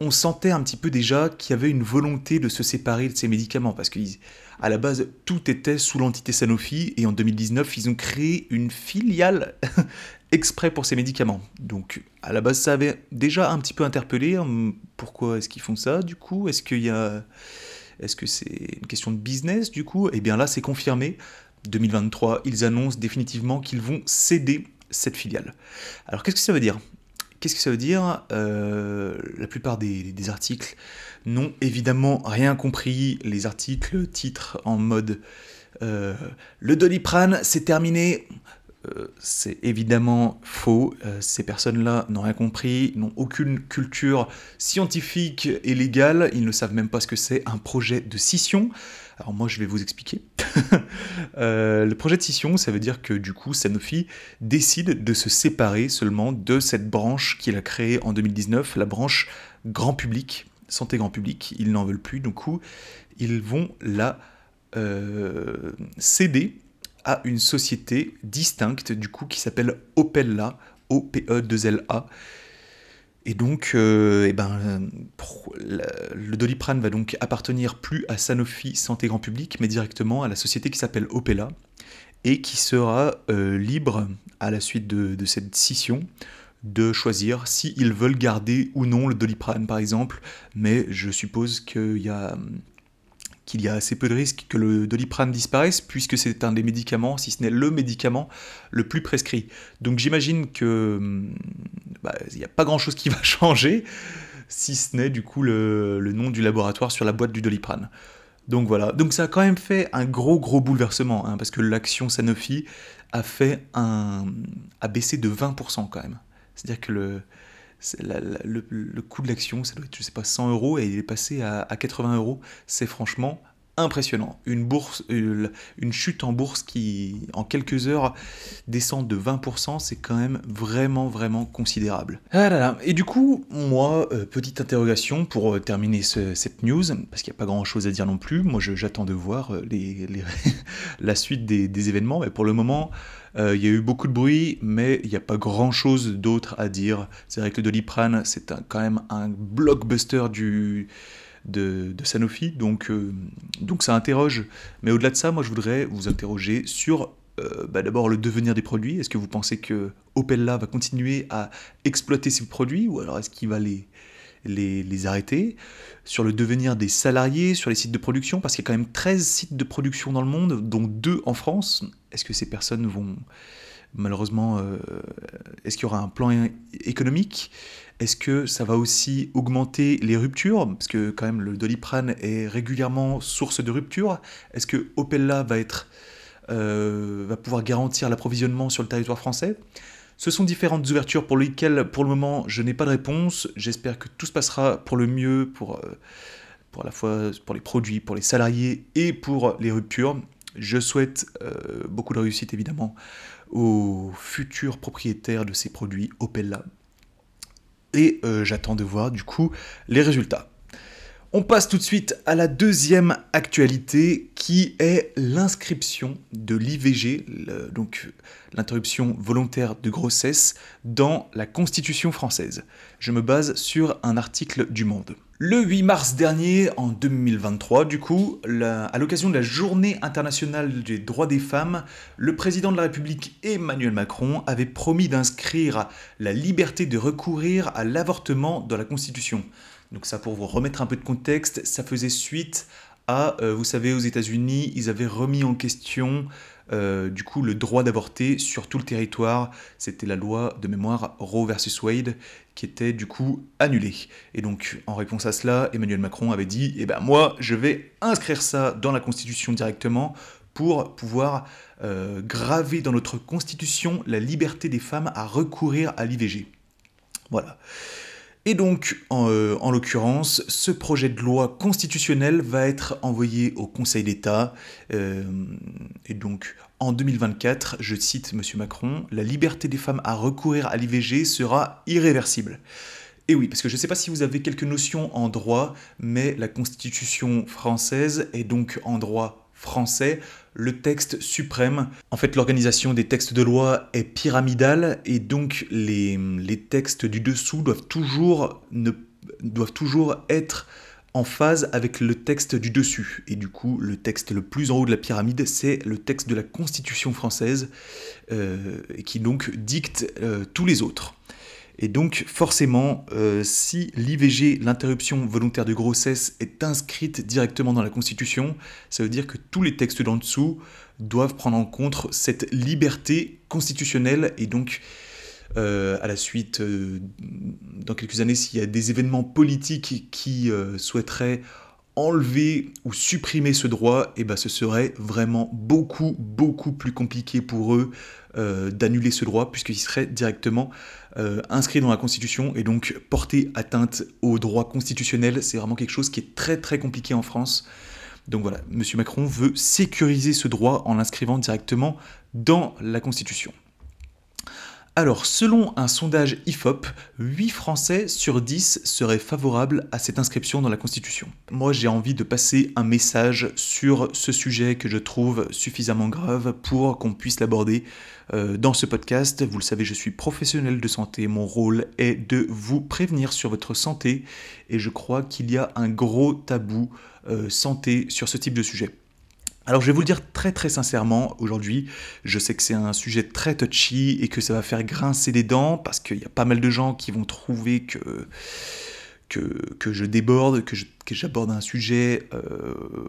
on sentait un petit peu déjà qu'il y avait une volonté de se séparer de ces médicaments parce qu'à la base, tout était sous l'entité Sanofi et en 2019, ils ont créé une filiale exprès pour ces médicaments. Donc à la base ça avait déjà un petit peu interpellé. Hein, pourquoi est-ce qu'ils font ça du coup? Est-ce qu'il y a... Est-ce que c'est une question de business du coup? Eh bien là c'est confirmé. 2023, ils annoncent définitivement qu'ils vont céder cette filiale. Alors qu'est-ce que ça veut dire? Qu'est-ce que ça veut dire? Euh, La plupart des, articles n'ont évidemment rien compris. Les articles titrent en mode euh, Le doliprane, c'est terminé. Euh, c'est évidemment faux. Euh, ces personnes-là n'ont rien compris, n'ont aucune culture scientifique et légale. Ils ne savent même pas ce que c'est un projet de scission. Alors moi, je vais vous expliquer. Euh, le projet de scission, ça veut dire que du coup, Sanofi décide de se séparer seulement de cette branche qu'il a créée en 2019, la branche grand public, santé grand public. Ils n'en veulent plus, du coup, ils vont la céder à une société distincte du coup qui s'appelle Opella, O-P-E-2-L-A. Et donc, euh, eh ben, le Doliprane va donc appartenir plus à Sanofi Santé Grand Public, mais directement à la société qui s'appelle Opella, et qui sera euh, libre à la suite de, de cette scission de choisir s'ils veulent garder ou non le Doliprane, par exemple. Mais je suppose qu'il y a qu'il y a assez peu de risques que le doliprane disparaisse, puisque c'est un des médicaments, si ce n'est le médicament le plus prescrit. Donc j'imagine que hmm, bah, il n'y a pas grand-chose qui va changer, si ce n'est du coup le, nom du laboratoire sur la boîte du doliprane. Donc voilà, donc ça a quand même fait un gros gros bouleversement, hein, parce que l'action Sanofi a fait un a baissé de 20% quand même. C'est-à-dire que le, le, coût de l'action, ça doit être, je sais pas, 100 euros et il est passé à, 80 euros. C'est franchement impressionnant. Une, bourse, une chute en bourse qui, en quelques heures, descend de 20%, c'est quand même vraiment, vraiment considérable. Ah et du coup, moi, euh, petite interrogation pour euh, terminer cette news, parce qu'il n'y a pas grand-chose à dire non plus. Moi, j'attends de voir euh, la suite des, événements, mais pour le moment, euh, il y a eu beaucoup de bruit, mais il n'y a pas grand-chose d'autre à dire. C'est vrai que le Doliprane, c'est quand même un blockbuster du, de, Sanofi, donc, euh, donc ça interroge. Mais au-delà de ça, moi je voudrais vous interroger sur euh, bah, d'abord le devenir des produits. Est-ce que vous pensez que Opella va continuer à exploiter ces produits ou alors est-ce qu'il va les, les, les, arrêter. Sur le devenir des salariés, sur les sites de production, parce qu'il y a quand même 13 sites de production dans le monde, dont 2 en France. Est-ce que ces personnes vont, Malheureusement, est-ce qu'il y aura un plan économique? Est-ce que ça va aussi augmenter les ruptures? Parce que quand même le doliprane est régulièrement source de rupture. Est-ce que Opella va être va pouvoir garantir l'approvisionnement sur le territoire français? Ce sont différentes ouvertures pour lesquelles, pour le moment, je n'ai pas de réponse. J'espère que tout se passera pour le mieux, pour, euh, à la fois pour les produits, pour les salariés et pour les ruptures. Je souhaite euh, beaucoup de réussite, évidemment, aux futurs propriétaires de ces produits Opella. Et euh, j'attends de voir, du coup, les résultats. On passe tout de suite à la deuxième actualité qui est l'inscription de l'IVG, donc l'interruption volontaire de grossesse, dans la Constitution française. Je me base sur un article du Monde. Le 8 mars dernier, en 2023, du coup, à l'occasion de la Journée internationale des droits des femmes, le président de la République Emmanuel Macron avait promis d'inscrire la liberté de recourir à l'avortement dans la Constitution. Donc ça, pour vous remettre un peu de contexte, ça faisait suite à, euh, vous savez, aux États-Unis, ils avaient remis en question euh, du coup le droit d'avorter sur tout le territoire. C'était la loi de mémoire Roe versus Wade qui était du coup annulée. Et donc en réponse à cela, Emmanuel Macron avait dit "Eh ben moi, je vais inscrire ça dans la Constitution directement." pour pouvoir euh, graver dans notre Constitution la liberté des femmes à recourir à l'IVG. Voilà. Et donc, euh, en, l'occurrence, ce projet de loi constitutionnel va être envoyé au Conseil d'État. Euh, et donc, en 2024, je cite M. Macron, la liberté des femmes à recourir à l'IVG sera irréversible. Et oui, parce que je ne sais pas si vous avez quelques notions en droit, mais la Constitution française est donc en droit français le texte suprême. En fait, l'organisation des textes de loi est pyramidale et donc les, textes du dessous doivent toujours, être en phase avec le texte du dessus. Et du coup, le texte le plus en haut de la pyramide, c'est le texte de la Constitution française, euh, qui donc dicte euh, tous les autres. Et donc forcément, euh, si l'IVG, l'interruption volontaire de grossesse, est inscrite directement dans la Constitution, ça veut dire que tous les textes d'en dessous doivent prendre en compte cette liberté constitutionnelle. Et donc euh, à la suite, euh, dans quelques années, s'il y a des événements politiques qui souhaiteraient enlever ou supprimer ce droit, eh ben ce serait vraiment beaucoup, beaucoup plus compliqué pour eux d'annuler ce droit, puisqu'il serait directement euh, inscrit dans la Constitution et donc porter atteinte aux droits constitutionnels, c'est vraiment quelque chose qui est très très compliqué en France. Donc voilà, M. Macron veut sécuriser ce droit en l'inscrivant directement dans la Constitution. Alors, selon un sondage IFOP, 8 Français sur 10 seraient favorables à cette inscription dans la Constitution. Moi, j'ai envie de passer un message sur ce sujet que je trouve suffisamment grave pour qu'on puisse l'aborder euh, dans ce podcast. Vous le savez, je suis professionnel de santé. Mon rôle est de vous prévenir sur votre santé et je crois qu'il y a un gros tabou euh, santé sur ce type de sujet. Alors je vais vous le dire très très sincèrement aujourd'hui, je sais que c'est un sujet très touchy et que ça va faire grincer les dents parce qu'il y a pas mal de gens qui vont trouver que, que, je déborde, que, j'aborde un sujet euh,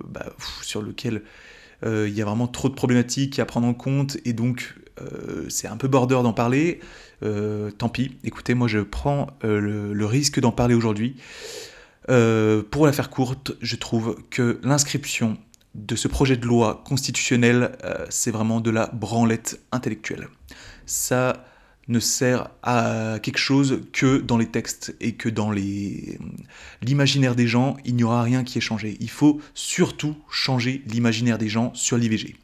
bah, sur lequel euh, il y a vraiment trop de problématiques à prendre en compte et donc euh, c'est un peu border d'en parler. tant pis, écoutez, moi je prends le, risque d'en parler aujourd'hui. pour la faire courte, je trouve que l'inscription de ce projet de loi constitutionnel, euh, c'est vraiment de la branlette intellectuelle. Ça ne sert à quelque chose que dans les textes et que dans l'imaginaire des gens, il n'y aura rien qui est changé. Il faut surtout changer l'imaginaire des gens sur l'IVG.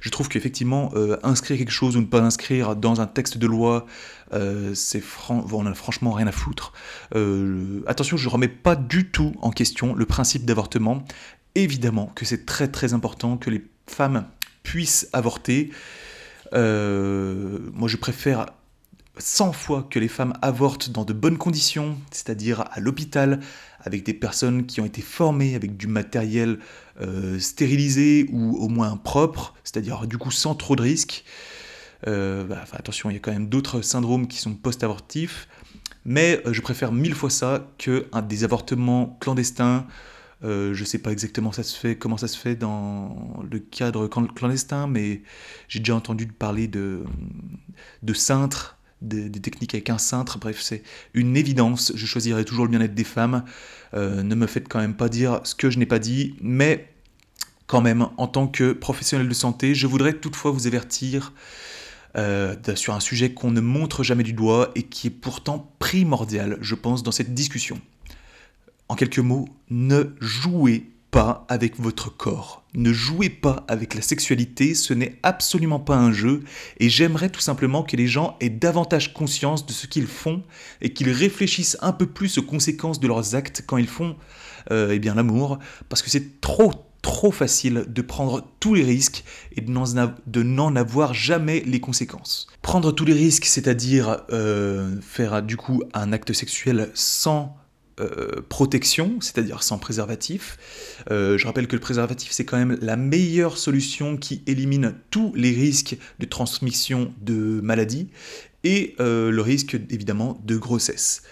Je trouve qu'effectivement, euh, inscrire quelque chose ou ne pas inscrire dans un texte de loi, euh, c'est on n'a franchement rien à foutre. attention, je ne remets pas du tout en question le principe d'avortement évidemment que c'est très très important que les femmes puissent avorter. Euh, moi je préfère 100 fois que les femmes avortent dans de bonnes conditions, c'est-à-dire à, l'hôpital, avec des personnes qui ont été formées, avec du matériel euh, stérilisé ou au moins propre, c'est-à-dire du coup sans trop de risques. Euh, bah, attention, il y a quand même d'autres syndromes qui sont post-avortifs, mais je préfère mille fois ça que un, des avortements clandestins Euh, je ne sais pas exactement comment ça se fait dans le cadre clandestin, mais j'ai déjà entendu parler de, de des, techniques avec un cintre. Bref, c'est une évidence. Je choisirai toujours le bien-être des femmes. Euh, ne me faites quand même pas dire ce que je n'ai pas dit, mais quand même, en tant que professionnel de santé, je voudrais toutefois vous avertir euh, sur un sujet qu'on ne montre jamais du doigt et qui est pourtant primordial, je pense, dans cette discussion. En quelques mots, ne jouez pas avec votre corps. Ne jouez pas avec la sexualité, ce n'est absolument pas un jeu, et j'aimerais tout simplement que les gens aient davantage conscience de ce qu'ils font et qu'ils réfléchissent un peu plus aux conséquences de leurs actes quand ils font euh, eh bien l'amour, parce que c'est trop trop facile de prendre tous les risques et de n'en avoir jamais les conséquences. Prendre tous les risques, c'est-à-dire euh, faire du coup un acte sexuel sans euh, protection, c'est-à-dire sans préservatif. Euh, je rappelle que le préservatif, c'est quand même la meilleure solution qui élimine tous les risques de transmission de maladies et le risque évidemment de grossesse.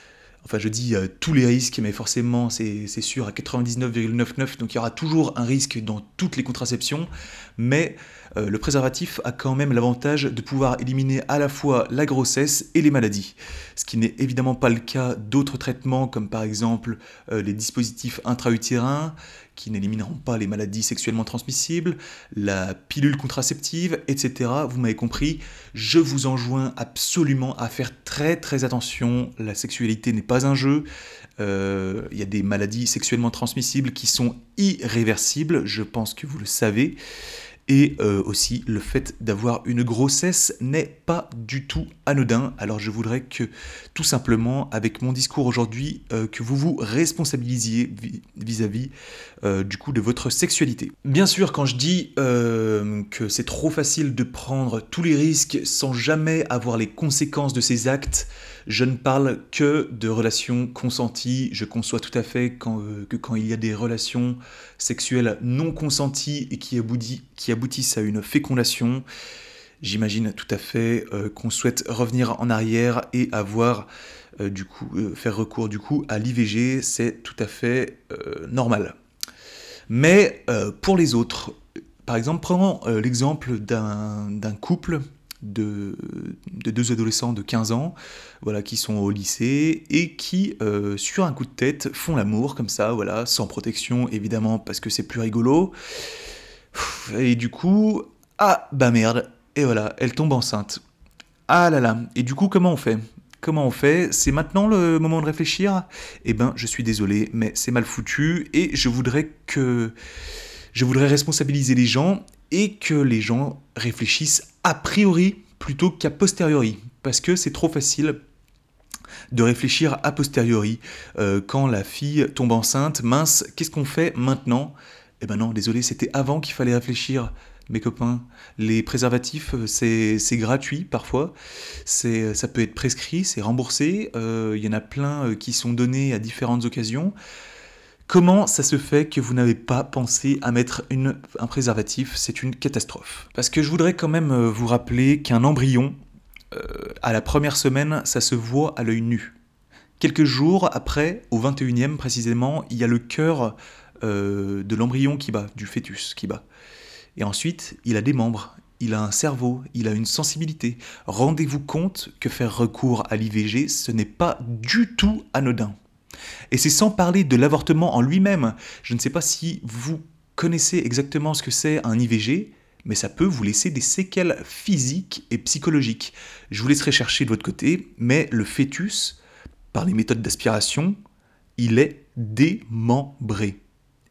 Enfin, je dis euh, tous les risques, mais forcément, c'est sûr, à 99,99, donc il y aura toujours un risque dans toutes les contraceptions, mais euh, le préservatif a quand même l'avantage de pouvoir éliminer à la fois la grossesse et les maladies. Ce qui n'est évidemment pas le cas d'autres traitements, comme par exemple euh, les dispositifs intra-utérins, qui n'élimineront pas les maladies sexuellement transmissibles, la pilule contraceptive, etc. Vous m'avez compris, je vous enjoins absolument à faire très très attention, la sexualité n'est pas un jeu, euh, il y a des maladies sexuellement transmissibles qui sont irréversibles, je pense que vous le savez. Et euh, aussi, le fait d'avoir une grossesse n'est pas du tout anodin. Alors je voudrais que, tout simplement, avec mon discours aujourd'hui, euh, que vous vous responsabilisiez vis-à-vis euh, du coup de votre sexualité. Bien sûr, quand je dis que c'est trop facile de prendre tous les risques sans jamais avoir les conséquences de ces actes, je ne parle que de relations consenties. Je conçois tout à fait euh, que quand il y a des relations sexuelles non consenties et qui, aboutissent à une fécondation, j'imagine tout à fait euh, qu'on souhaite revenir en arrière et avoir euh, du coup faire recours du coup à l'IVG, c'est tout à fait normal. Mais pour les autres, par exemple, prenons l'exemple d'un couple de, deux adolescents de 15 ans, voilà, qui sont au lycée et qui, euh, sur un coup de tête, font l'amour comme ça, voilà, sans protection évidemment parce que c'est plus rigolo. Et du coup, ah bah merde, et voilà, elle tombe enceinte. Ah là là, et du coup comment on fait? Comment on fait? C'est maintenant le moment de réfléchir? Eh ben, je suis désolé, mais c'est mal foutu et je voudrais que je voudrais responsabiliser les gens et que les gens réfléchissent a priori plutôt qu'a posteriori, parce que c'est trop facile de réfléchir a posteriori. Euh, quand la fille tombe enceinte, mince, qu'est-ce qu'on fait maintenant? Eh ben non, désolé, c'était avant qu'il fallait réfléchir, mes copains. Les préservatifs, euh, c'est gratuit parfois, ça peut être prescrit, c'est remboursé, euh, il y en a plein qui sont donnés à différentes occasions. Comment ça se fait que vous n'avez pas pensé à mettre un préservatif? C'est une catastrophe. Parce que je voudrais quand même euh, vous rappeler qu'un embryon, euh, à la première semaine, ça se voit à l'œil nu. Quelques jours après, au 21e précisément, il y a le cœur euh, de l'embryon qui bat, du fœtus qui bat. Et ensuite, il a des membres, il a un cerveau, il a une sensibilité. Rendez-vous compte que faire recours à l'IVG, ce n'est pas du tout anodin. Et c'est sans parler de l'avortement en lui-même. Je ne sais pas si vous connaissez exactement ce que c'est un IVG, mais ça peut vous laisser des séquelles physiques et psychologiques. Je vous laisserai chercher de votre côté, mais le fœtus, par les méthodes d'aspiration, il est démembré.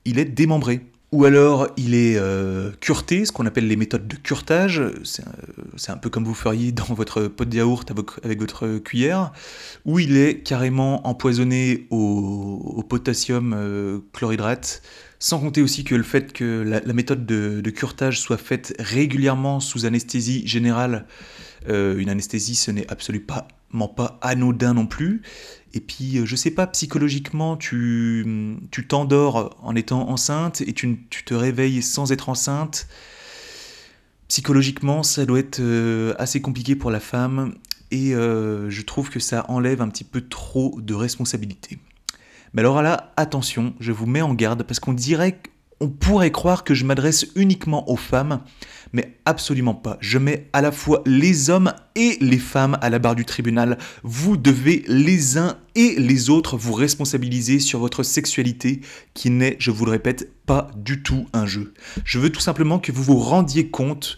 Il est démembré. Ou alors il est euh, curté, ce qu'on appelle les méthodes de curtage. C'est un, peu comme vous feriez dans votre pot de yaourt avec votre cuillère. Ou il est carrément empoisonné au, potassium euh, chlorhydrate. Sans compter aussi que le fait que la, méthode de, curtage soit faite régulièrement sous anesthésie générale. Euh, une anesthésie, ce n'est absolument pas anodin non plus. Et puis, euh, je sais pas, psychologiquement, tu t'endors en étant enceinte et tu, te réveilles sans être enceinte. Psychologiquement, ça doit être euh, assez compliqué pour la femme et euh, je trouve que ça enlève un petit peu trop de responsabilité. Mais alors là, attention, je vous mets en garde parce qu'on dirait on pourrait croire que je m'adresse uniquement aux femmes, mais absolument pas. Je mets à la fois les hommes et les femmes à la barre du tribunal. Vous devez les uns et les autres vous responsabiliser sur votre sexualité qui n'est, je vous le répète, pas du tout un jeu. Je veux tout simplement que vous vous rendiez compte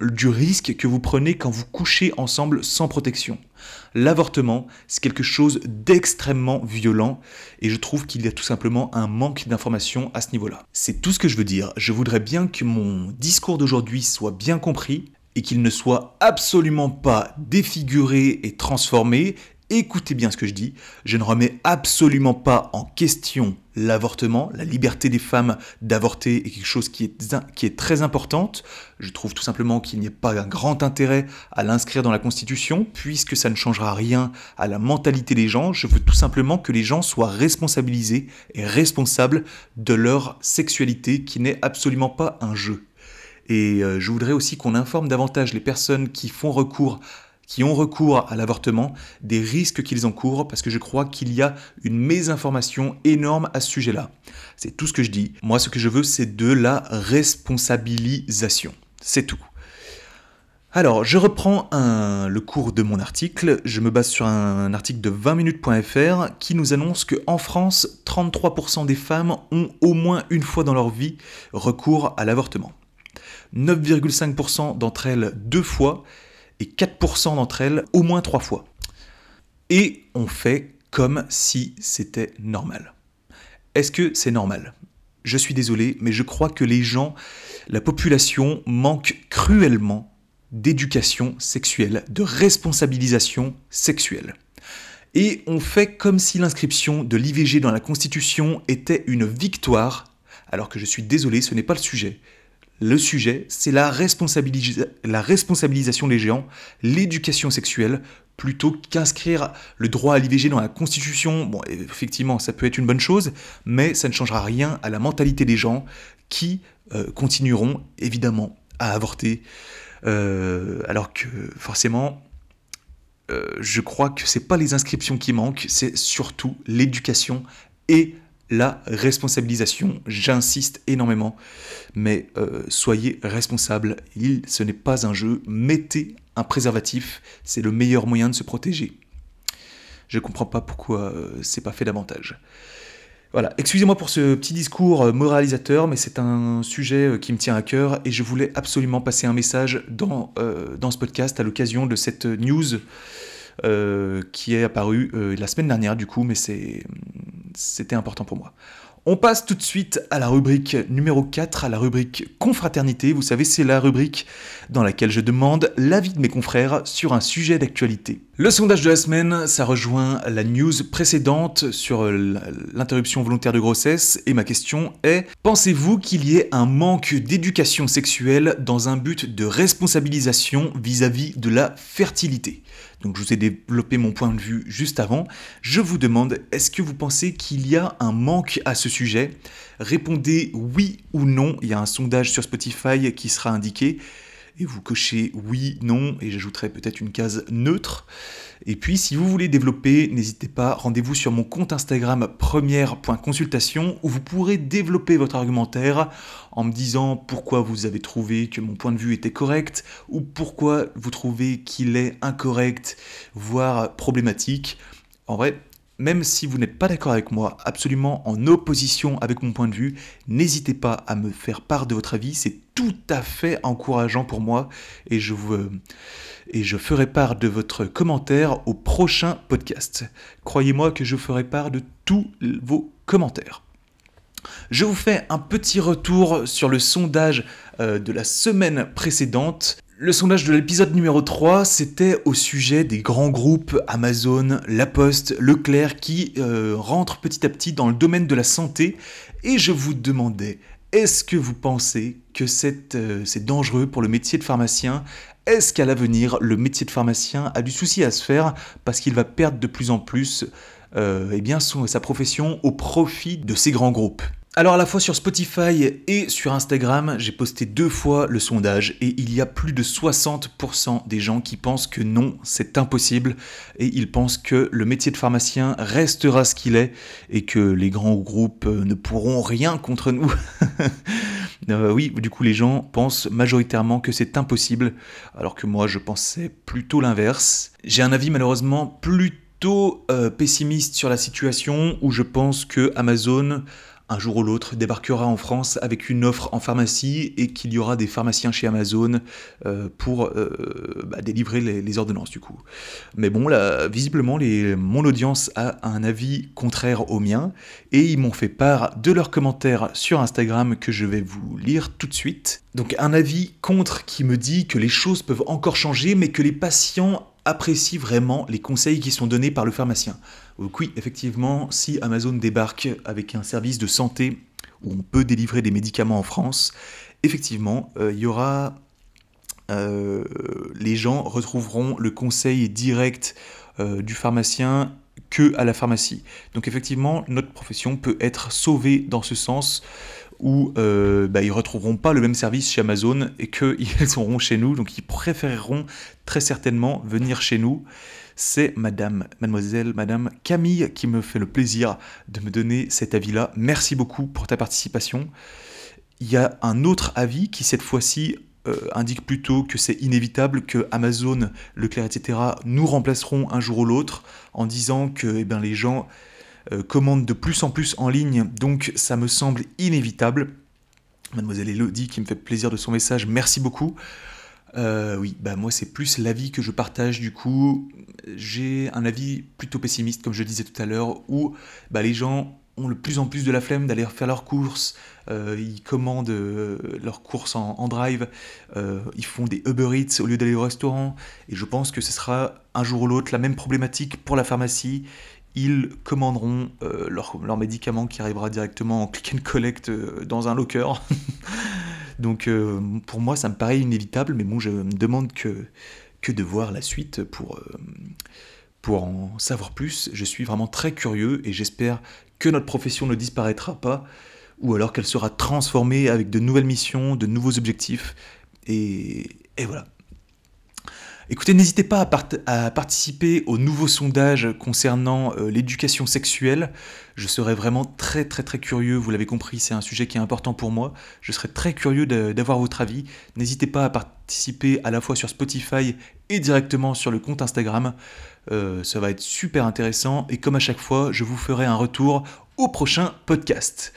du risque que vous prenez quand vous couchez ensemble sans protection. L'avortement, c'est quelque chose d'extrêmement violent et je trouve qu'il y a tout simplement un manque d'information à ce niveau-là. C'est tout ce que je veux dire. Je voudrais bien que mon discours d'aujourd'hui soit bien compris et qu'il ne soit absolument pas défiguré et transformé Écoutez bien ce que je dis, je ne remets absolument pas en question l'avortement, la liberté des femmes d'avorter est quelque chose qui est, très importante. Je trouve tout simplement qu'il n'y a pas un grand intérêt à l'inscrire dans la Constitution, puisque ça ne changera rien à la mentalité des gens. Je veux tout simplement que les gens soient responsabilisés et responsables de leur sexualité, qui n'est absolument pas un jeu. Et euh, je voudrais aussi qu'on informe davantage les personnes qui font recours qui ont recours à l'avortement des risques qu'ils encourent parce que je crois qu'il y a une mésinformation énorme à ce sujet-là. C'est tout ce que je dis. Moi, ce que je veux, c'est de la responsabilisation. C'est tout. Alors, je reprends le cours de mon article. Je me base sur un, article de 20minutes.fr qui nous annonce qu'en France, 33% des femmes ont au moins une fois dans leur vie recours à l'avortement. 9,5% d'entre elles deux fois et 4% d'entre elles au moins trois fois. Et on fait comme si c'était normal. Est-ce que c'est normal? Je suis désolé, mais je crois que les gens, la population manque cruellement d'éducation sexuelle, de responsabilisation sexuelle. Et on fait comme si l'inscription de l'IVG dans la Constitution était une victoire, alors que je suis désolé, ce n'est pas le sujet. Le sujet, c'est la, responsabilisation des géants, l'éducation sexuelle, plutôt qu'inscrire le droit à l'IVG dans la Constitution. Bon, effectivement, ça peut être une bonne chose, mais ça ne changera rien à la mentalité des gens qui euh, continueront évidemment à avorter. Euh, alors que forcément, euh, je crois que c'est pas les inscriptions qui manquent, c'est surtout l'éducation et la responsabilisation. J'insiste énormément, mais euh, soyez responsables. Il, ce n'est pas un jeu. Mettez un préservatif, c'est le meilleur moyen de se protéger. Je ne comprends pas pourquoi euh, c'est pas fait davantage. Voilà, excusez-moi pour ce petit discours euh, moralisateur, mais c'est un sujet qui me tient à cœur et je voulais absolument passer un message dans ce podcast à l'occasion de cette news qui est apparue la semaine dernière du coup, mais c'était important pour moi. On passe tout de suite à la rubrique numéro 4, à la rubrique confraternité. Vous savez, c'est la rubrique dans laquelle je demande l'avis de mes confrères sur un sujet d'actualité. Le sondage de la semaine, ça rejoint la news précédente sur l'interruption volontaire de grossesse et ma question est pensez-vous qu'il y ait un manque d'éducation sexuelle dans un but de responsabilisation vis-à-vis -vis de la fertilité? Donc je vous ai développé mon point de vue juste avant. Je vous demande, est-ce que vous pensez qu'il y a un manque à ce sujet? Répondez oui ou non. Il y a un sondage sur Spotify qui sera indiqué et vous cochez oui, non, et j'ajouterai peut-être une case neutre. Et puis, si vous voulez développer, n'hésitez pas, rendez-vous sur mon compte Instagram première.consultation où vous pourrez développer votre argumentaire en me disant pourquoi vous avez trouvé que mon point de vue était correct ou pourquoi vous trouvez qu'il est incorrect, voire problématique. En vrai, même si vous n'êtes pas d'accord avec moi, absolument en opposition avec mon point de vue, n'hésitez pas à me faire part de votre avis, c'est tout à fait encourageant pour moi et je, je ferai part de votre commentaire au prochain podcast. Croyez-moi que je ferai part de tous vos commentaires. Je vous fais un petit retour sur le sondage euh, de la semaine précédente. Le sondage de l'épisode numéro 3, c'était au sujet des grands groupes Amazon, La Poste, Leclerc qui euh, rentrent petit à petit dans le domaine de la santé. Et je vous demandais, est-ce que vous pensez que euh, c'est dangereux pour le métier de pharmacien? Est-ce qu'à l'avenir, le métier de pharmacien a du souci à se faire parce qu'il va perdre de plus en plus euh, eh sa profession au profit de ces grands groupes? Alors à la fois sur Spotify et sur Instagram, j'ai posté deux fois le sondage et il y a plus de 60% des gens qui pensent que non, c'est impossible et ils pensent que le métier de pharmacien restera ce qu'il est et que les grands groupes ne pourront rien contre nous. Euh, oui, du coup les gens pensent majoritairement que c'est impossible alors que moi je pensais plutôt l'inverse. J'ai un avis malheureusement plutôt euh, pessimiste sur la situation où je pense que Amazon un jour ou l'autre débarquera en France avec une offre en pharmacie et qu'il y aura des pharmaciens chez Amazon euh, pour euh, bah, délivrer les, ordonnances du coup. Mais bon, là, visiblement, mon audience a un avis contraire au mien et ils m'ont fait part de leurs commentaires sur Instagram que je vais vous lire tout de suite. Donc un avis contre qui me dit que les choses peuvent encore changer mais que les patients apprécient vraiment les conseils qui sont donnés par le pharmacien. Donc oui, effectivement, si Amazon débarque avec un service de santé où on peut délivrer des médicaments en France, effectivement, euh, il y aura... Euh, les gens retrouveront le conseil direct euh, du pharmacien que à la pharmacie. Donc effectivement, notre profession peut être sauvée dans ce sens où euh, bah, ils retrouveront pas le même service chez Amazon et qu'ils seront chez nous, donc ils préféreront très certainement venir chez nous. C'est Madame, Mademoiselle, Madame Camille qui me fait le plaisir de me donner cet avis-là. Merci beaucoup pour ta participation. Il y a un autre avis qui cette fois-ci euh, indique plutôt que c'est inévitable que Amazon, Leclerc, etc. nous remplaceront un jour ou l'autre en disant que eh ben, les gens euh, commande de plus en plus en ligne, donc ça me semble inévitable. Mademoiselle Elodie qui me fait plaisir de son message, merci beaucoup. Euh, oui, bah moi c'est plus l'avis que je partage du coup. J'ai un avis plutôt pessimiste comme je disais tout à l'heure où bah, les gens ont de plus en plus de la flemme d'aller faire leurs courses, euh, ils commandent leurs courses en, drive, ils font des Uber Eats au lieu d'aller au restaurant, et je pense que ce sera un jour ou l'autre la même problématique pour la pharmacie, ils commanderont euh, leur, médicament qui arrivera directement en click and collect euh, dans un locker. Donc euh, pour moi ça me paraît inévitable, mais bon je me demande que, que de voir la suite pour, pour en savoir plus. Je suis vraiment très curieux et j'espère que notre profession ne disparaîtra pas, ou alors qu'elle sera transformée avec de nouvelles missions, de nouveaux objectifs. Et, et voilà, Écoutez, n'hésitez pas à, participer au nouveau sondage concernant euh, l'éducation sexuelle. Je serais vraiment très très très curieux, vous l'avez compris, c'est un sujet qui est important pour moi. Je serais très curieux d'avoir votre avis. N'hésitez pas à participer à la fois sur Spotify et directement sur le compte Instagram. Euh, ça va être super intéressant et comme à chaque fois, je vous ferai un retour au prochain podcast.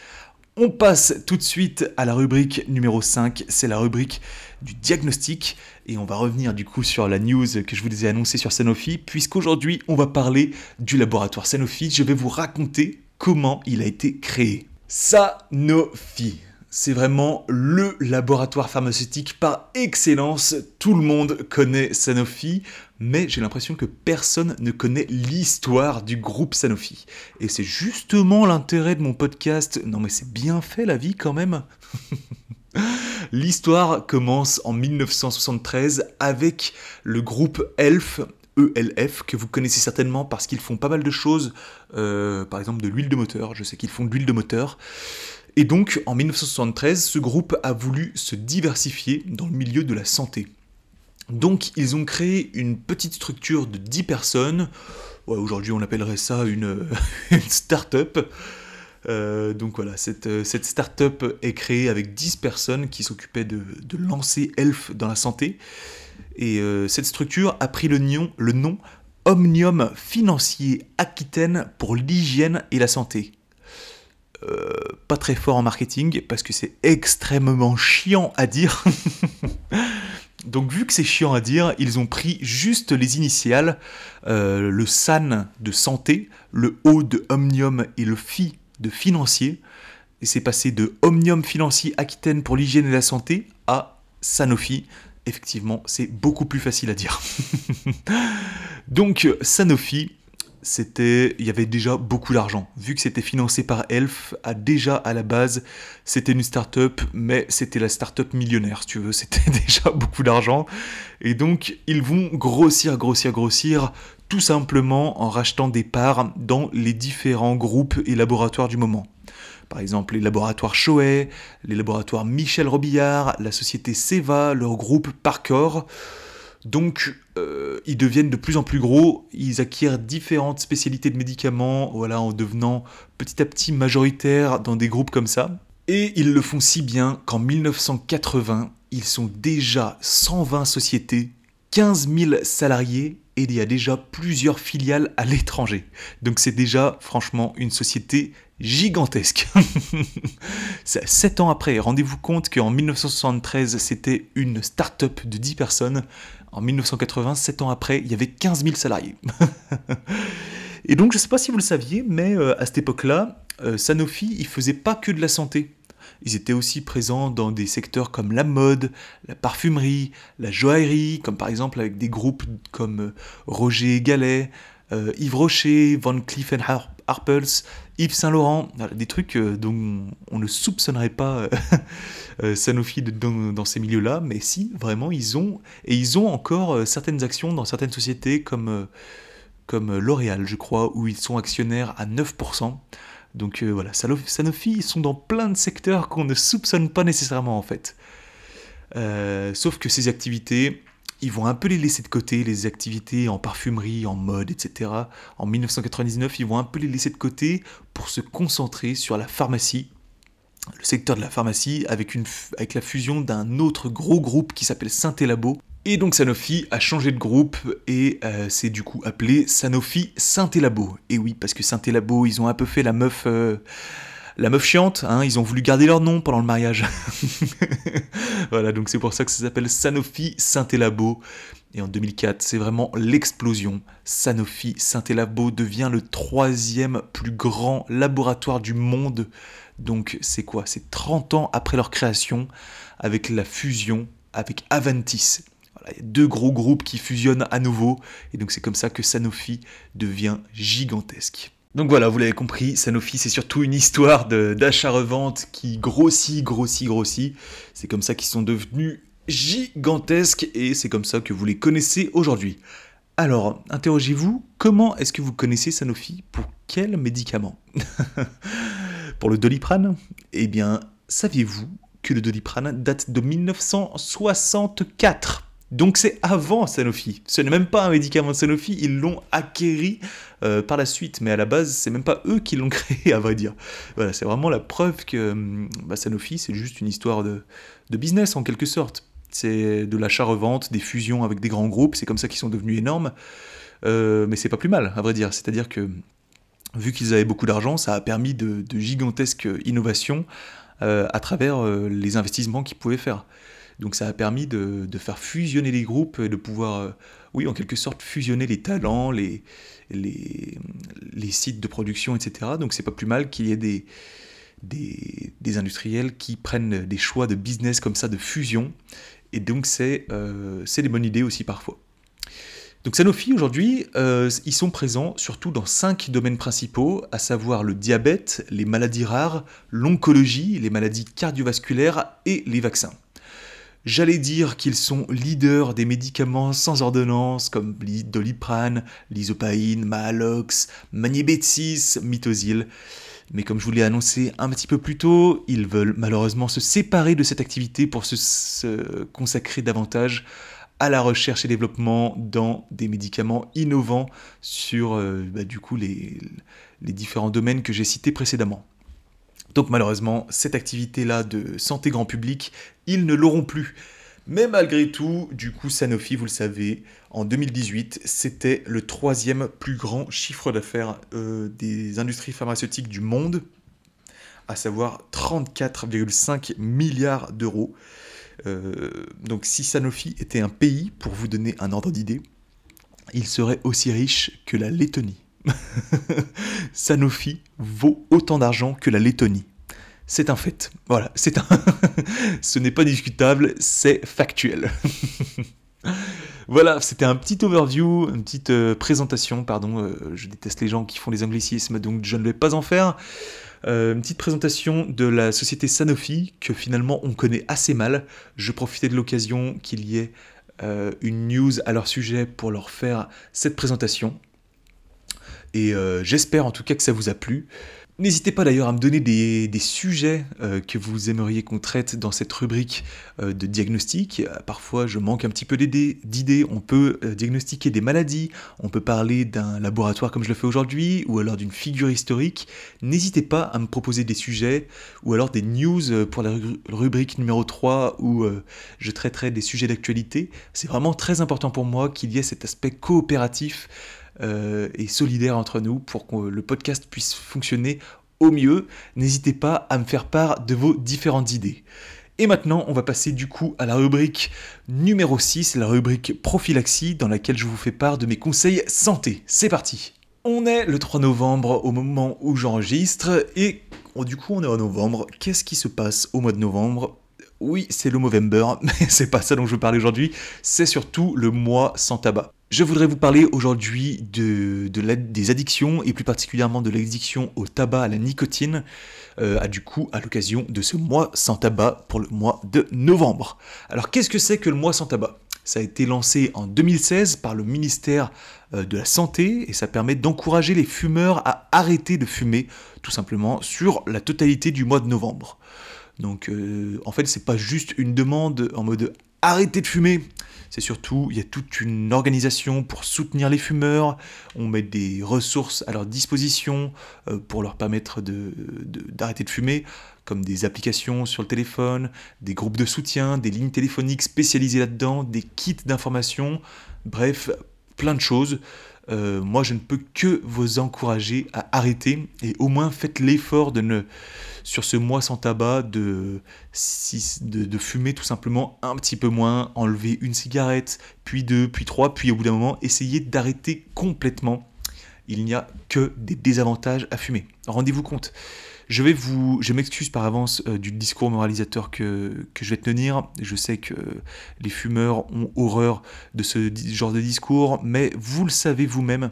On passe tout de suite à la rubrique numéro 5, c'est la rubrique du diagnostic. Et on va revenir du coup sur la news que je vous ai annoncée sur Sanofi, puisqu'aujourd'hui on va parler du laboratoire Sanofi. Je vais vous raconter comment il a été créé. Sanofi c'est vraiment le laboratoire pharmaceutique par excellence. Tout le monde connaît Sanofi, mais j'ai l'impression que personne ne connaît l'histoire du groupe Sanofi. Et c'est justement l'intérêt de mon podcast. Non mais c'est bien fait la vie quand même. L'histoire commence en 1973 avec le groupe ELF, ELF, que vous connaissez certainement parce qu'ils font pas mal de choses, euh, par exemple de l'huile de moteur, je sais qu'ils font de l'huile de moteur. Et donc, en 1973, ce groupe a voulu se diversifier dans le milieu de la santé. Donc, ils ont créé une petite structure de 10 personnes. Aujourd'hui, on appellerait ça une, start-up. Euh, donc voilà, cette, cette start-up est créée avec 10 personnes qui s'occupaient de, lancer Elf dans la santé. Et euh, cette structure a pris le le nom Omnium Financier Aquitaine pour l'hygiène et la santé. Euh, pas très fort en marketing parce que c'est extrêmement chiant à dire. Donc vu que c'est chiant à dire, ils ont pris juste les initiales, euh, le SAN de santé, le O de Omnium et le FI de financier. Et c'est passé de Omnium Financier Aquitaine pour l'hygiène et la santé à Sanofi. Effectivement, c'est beaucoup plus facile à dire. Donc Sanofi, c'était, il y avait déjà beaucoup d'argent. Vu que c'était financé par Elf, à déjà à la base, c'était une start-up, mais c'était la start-up millionnaire, si tu veux. C'était déjà beaucoup d'argent. Et donc, ils vont grossir, grossir, grossir, tout simplement en rachetant des parts dans les différents groupes et laboratoires du moment. par exemple les laboratoires Choet, les laboratoires Michel Robillard, la société Seva, leur groupe Parcor. Donc, euh, ils deviennent de plus en plus gros, ils acquièrent différentes spécialités de médicaments, voilà, en devenant petit à petit majoritaires dans des groupes comme ça. Et ils le font si bien qu'en 1980, ils sont déjà 120 sociétés, 15 000 salariés et il y a déjà plusieurs filiales à l'étranger. Donc c'est déjà franchement une société gigantesque. 7 ans après, rendez-vous compte qu'en 1973 c'était une start-up de 10 personnes. En 1980, 7 ans après, il y avait 15 000 salariés. et donc je ne sais pas si vous le saviez, mais euh, à cette époque-là, euh, Sanofi, il faisait pas que de la santé. Ils étaient aussi présents dans des secteurs comme la mode, la parfumerie, la joaillerie, comme par exemple avec des groupes comme euh, Roger Gallet, Yves Rocher, Van Cleef Arpels, Yves Saint Laurent, des trucs euh, dont on ne soupçonnerait pas Sanofi dans, ces milieux-là, mais si, vraiment, ils ont, et ils ont encore certaines actions dans certaines sociétés comme, comme L'Oréal, je crois, où ils sont actionnaires à 9%. Donc euh, voilà, Sanofi, ils sont dans plein de secteurs qu'on ne soupçonne pas nécessairement en fait. Euh, sauf que ces activités, ils vont un peu les laisser de côté, les activités en parfumerie, en mode, etc. En 1999, ils vont un peu les laisser de côté pour se concentrer sur la pharmacie, le secteur de la pharmacie, avec, la fusion d'un autre gros groupe qui s'appelle Syntelabo, et donc Sanofi a changé de groupe et euh, c'est du coup appelé Sanofi Syntelabo. Et oui, parce que Syntelabo, ils ont un peu fait la meuf, euh, la meuf chiante, hein, ils ont voulu garder leur nom pendant le mariage. voilà, donc c'est pour ça que ça s'appelle Sanofi Syntelabo. Et en 2004, c'est vraiment l'explosion. Sanofi Syntelabo devient le troisième plus grand laboratoire du monde. Donc c'est quoi? C'est 30 ans après leur création, avec la fusion avec Aventis il y a deux gros groupes qui fusionnent à nouveau, et donc c'est comme ça que Sanofi devient gigantesque. Donc voilà, vous l'avez compris, Sanofi c'est surtout une histoire d'achat-revente qui grossit, grossit, grossit. C'est comme ça qu'ils sont devenus gigantesques et c'est comme ça que vous les connaissez aujourd'hui. Alors, interrogez-vous, comment est-ce que vous connaissez Sanofi? Pour quel médicament? Pour le doliprane? Eh bien, saviez-vous que le doliprane date de 1964 donc c'est avant Sanofi. Ce n'est même pas un médicament de Sanofi, ils l'ont acquéri euh, par la suite, mais à la base, c'est même pas eux qui l'ont créé, à vrai dire. Voilà, c'est vraiment la preuve que hum, bah, Sanofi, c'est juste une histoire de, business en quelque sorte. C'est de l'achat-revente, des fusions avec des grands groupes, c'est comme ça qu'ils sont devenus énormes. Euh, mais c'est pas plus mal, à vrai dire. C'est-à-dire que vu qu'ils avaient beaucoup d'argent, ça a permis de, gigantesques innovations euh, à travers les investissements qu'ils pouvaient faire. Donc ça a permis de, faire fusionner les groupes et de pouvoir, euh, oui, en quelque sorte, fusionner les talents, les, sites de production, etc. Donc c'est pas plus mal qu'il y ait des, des, industriels qui prennent des choix de business comme ça, de fusion. Et donc c'est euh, des bonnes idées aussi parfois. Donc Sanofi aujourd'hui, euh, ils sont présents surtout dans cinq domaines principaux, à savoir le diabète, les maladies rares, l'oncologie, les maladies cardiovasculaires et les vaccins. J'allais dire qu'ils sont leaders des médicaments sans ordonnance comme Doliprane, l'isopaïne, Mahalox, Magnébetis, Mitosil. Mais comme je vous l'ai annoncé un petit peu plus tôt, ils veulent malheureusement se séparer de cette activité pour se, consacrer davantage à la recherche et développement dans des médicaments innovants sur euh, bah, les différents domaines que j'ai cités précédemment. Donc malheureusement, cette activité-là de santé grand public, ils ne l'auront plus. Mais malgré tout, du coup, Sanofi, vous le savez, en 2018, c'était le troisième plus grand chiffre d'affaires euh, des industries pharmaceutiques du monde, à savoir 34,5 milliards d'euros. Euh, donc si Sanofi était un pays, pour vous donner un ordre d'idée, il serait aussi riche que la Lettonie. Sanofi vaut autant d'argent que la Lettonie. C'est un fait. Voilà, c'est un. Ce n'est pas discutable, c'est factuel. voilà, c'était un petit overview, une petite euh, présentation, pardon. Euh, je déteste les gens qui font les anglicismes, donc je ne vais pas en faire. Euh, une petite présentation de la société Sanofi que finalement on connaît assez mal. Je profitais de l'occasion qu'il y ait une news à leur sujet pour leur faire cette présentation. Et euh, j'espère en tout cas que ça vous a plu. N'hésitez pas d'ailleurs à me donner des, sujets euh, que vous aimeriez qu'on traite dans cette rubrique euh, de diagnostic. Parfois, je manque un petit peu d'idées. On peut diagnostiquer des maladies, on peut parler d'un laboratoire comme je le fais aujourd'hui, ou alors d'une figure historique. N'hésitez pas à me proposer des sujets, ou alors des news pour la rubrique numéro 3 où je traiterai des sujets d'actualité. C'est vraiment très important pour moi qu'il y ait cet aspect coopératif et solidaire entre nous pour que le podcast puisse fonctionner au mieux. N'hésitez pas à me faire part de vos différentes idées. Et maintenant, on va passer du coup à la rubrique numéro 6, la rubrique prophylaxie, dans laquelle je vous fais part de mes conseils santé. C'est parti On est le 3 novembre au moment où j'enregistre, et oh, du coup on est en novembre. Qu'est-ce qui se passe au mois de novembre oui, c'est le Movember, mais c'est pas ça dont je veux parler aujourd'hui, c'est surtout le mois sans tabac. Je voudrais vous parler aujourd'hui de, des addictions et plus particulièrement de l'addiction au tabac, à la nicotine, euh, à, du coup à l'occasion de ce mois sans tabac pour le mois de novembre. Alors qu'est-ce que c'est que le mois sans tabac? Ça a été lancé en 2016 par le ministère euh, de la Santé et ça permet d'encourager les fumeurs à arrêter de fumer tout simplement sur la totalité du mois de novembre. Donc euh, en fait c'est pas juste une demande en mode arrêtez de fumer, c'est surtout, il y a toute une organisation pour soutenir les fumeurs, on met des ressources à leur disposition euh, pour leur permettre d'arrêter de, fumer, comme des applications sur le téléphone, des groupes de soutien, des lignes téléphoniques spécialisées là-dedans, des kits d'information, bref, plein de choses. Euh, moi, je ne peux que vous encourager à arrêter et au moins faites l'effort de ne sur ce mois sans tabac de, de, fumer tout simplement un petit peu moins, enlever une cigarette, puis deux, puis trois, puis au bout d'un moment, essayer d'arrêter complètement. Il n'y a que des désavantages à fumer. Rendez-vous compte. Je vais vous, je m'excuse par avance euh, du discours moralisateur que, que, je vais tenir. Je sais que les fumeurs ont horreur de ce genre de discours, mais vous le savez vous-même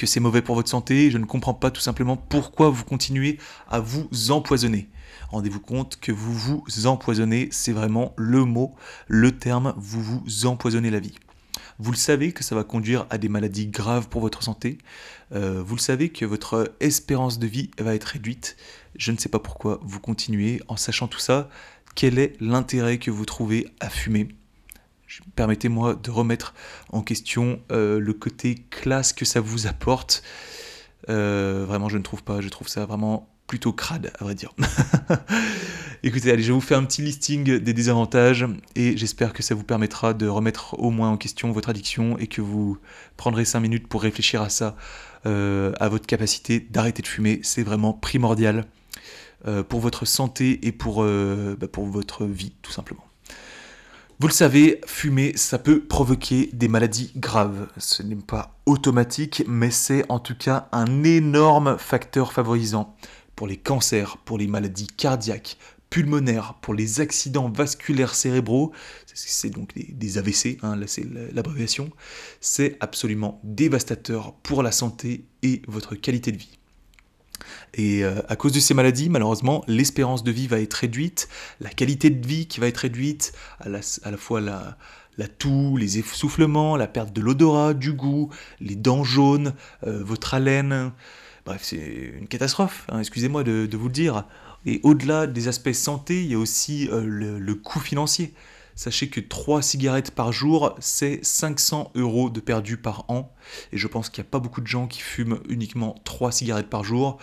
que c'est mauvais pour votre santé, je ne comprends pas tout simplement pourquoi vous continuez à vous empoisonner. Rendez-vous compte que vous vous empoisonnez, c'est vraiment le mot, le terme, vous vous empoisonnez la vie. Vous le savez que ça va conduire à des maladies graves pour votre santé. Euh, vous le savez que votre espérance de vie va être réduite. Je ne sais pas pourquoi vous continuez en sachant tout ça. Quel est l'intérêt que vous trouvez à fumer? Permettez-moi de remettre en question euh, le côté classe que ça vous apporte. Euh, vraiment, je ne trouve pas. Je trouve ça vraiment plutôt crade, à vrai dire. Écoutez, allez, je vous fais un petit listing des désavantages et j'espère que ça vous permettra de remettre au moins en question votre addiction et que vous prendrez 5 minutes pour réfléchir à ça, euh, à votre capacité d'arrêter de fumer. C'est vraiment primordial pour votre santé et pour, bah, pour votre vie, tout simplement. Vous le savez, fumer, ça peut provoquer des maladies graves. Ce n'est pas automatique, mais c'est en tout cas un énorme facteur favorisant pour les cancers, pour les maladies cardiaques, pulmonaires, pour les accidents vasculaires cérébraux, c'est donc des, AVC, hein, c'est l'abréviation, c'est absolument dévastateur pour la santé et votre qualité de vie. Et euh, à cause de ces maladies, malheureusement, l'espérance de vie va être réduite, la qualité de vie qui va être réduite, à la, fois la, toux, les essoufflements, la perte de l'odorat, du goût, les dents jaunes, euh, votre haleine. Bref, c'est une catastrophe, hein, excusez-moi de, vous le dire. Et au-delà des aspects santé, il y a aussi euh, le, coût financier. Sachez que 3 cigarettes par jour, c'est 500 euros de perdu par an. Et je pense qu'il n'y a pas beaucoup de gens qui fument uniquement 3 cigarettes par jour.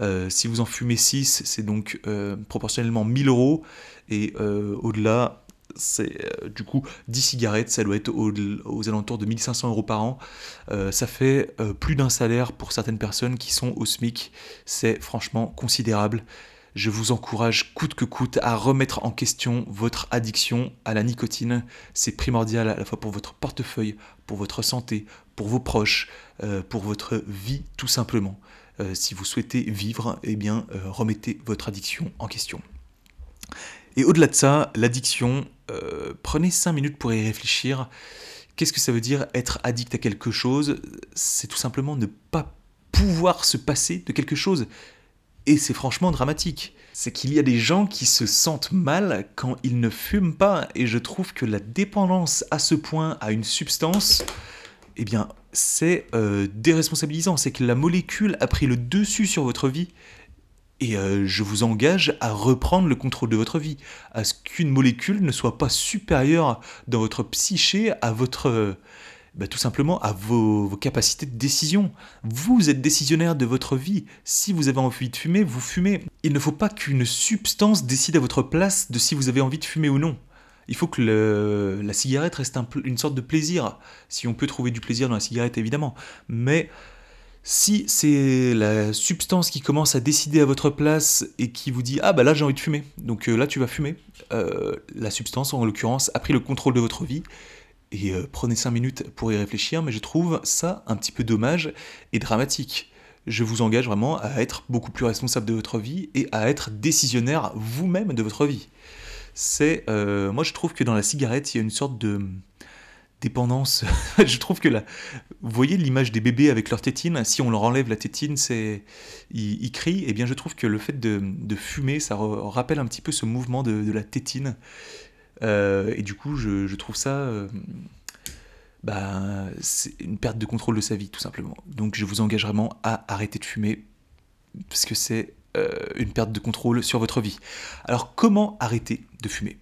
Euh, si vous en fumez 6, c'est donc euh, proportionnellement 1000 euros. Et euh, au-delà, c'est du coup 10 cigarettes, ça doit être aux, alentours de 1500 euros par an. ça fait plus d'un salaire pour certaines personnes qui sont au SMIC. C'est franchement considérable. Je vous encourage coûte que coûte à remettre en question votre addiction à la nicotine. C'est primordial à la fois pour votre portefeuille, pour votre santé, pour vos proches, pour votre vie tout simplement. Euh, si vous souhaitez vivre, eh bien, euh, remettez votre addiction en question. Et au-delà de ça, l'addiction, euh, prenez 5 minutes pour y réfléchir. Qu'est-ce que ça veut dire être addict à quelque chose? C'est tout simplement ne pas pouvoir se passer de quelque chose. Et c'est franchement dramatique. C'est qu'il y a des gens qui se sentent mal quand ils ne fument pas. Et je trouve que la dépendance à ce point à une substance, eh bien, c'est euh, déresponsabilisant. C'est que la molécule a pris le dessus sur votre vie. Et euh, je vous engage à reprendre le contrôle de votre vie, à ce qu'une molécule ne soit pas supérieure dans votre psyché à votre, bah, tout simplement à vos, capacités de décision. Vous êtes décisionnaire de votre vie. Si vous avez envie de fumer, vous fumez. Il ne faut pas qu'une substance décide à votre place de si vous avez envie de fumer ou non il faut que la cigarette reste un, une sorte de plaisir. Si on peut trouver du plaisir dans la cigarette, évidemment. Mais si c'est la substance qui commence à décider à votre place et qui vous dit Ah bah là j'ai envie de fumer, donc euh, là tu vas fumer, euh, la substance en l'occurrence a pris le contrôle de votre vie. Et euh, prenez 5 minutes pour y réfléchir, mais je trouve ça un petit peu dommage et dramatique. Je vous engage vraiment à être beaucoup plus responsable de votre vie et à être décisionnaire vous-même de votre vie c'est. Euh, moi, je trouve que dans la cigarette, il y a une sorte de dépendance. je trouve que la. Vous voyez l'image des bébés avec leur tétine Si on leur enlève la tétine, c'est. Ils, crient. Et eh bien, je trouve que le fait de, fumer, ça rappelle un petit peu ce mouvement de, la tétine. Euh, et du coup, je, trouve ça. Euh, bah, c'est une perte de contrôle de sa vie, tout simplement. Donc, je vous engage vraiment à arrêter de fumer. Parce que c'est une perte de contrôle sur votre vie. Alors comment arrêter de fumer?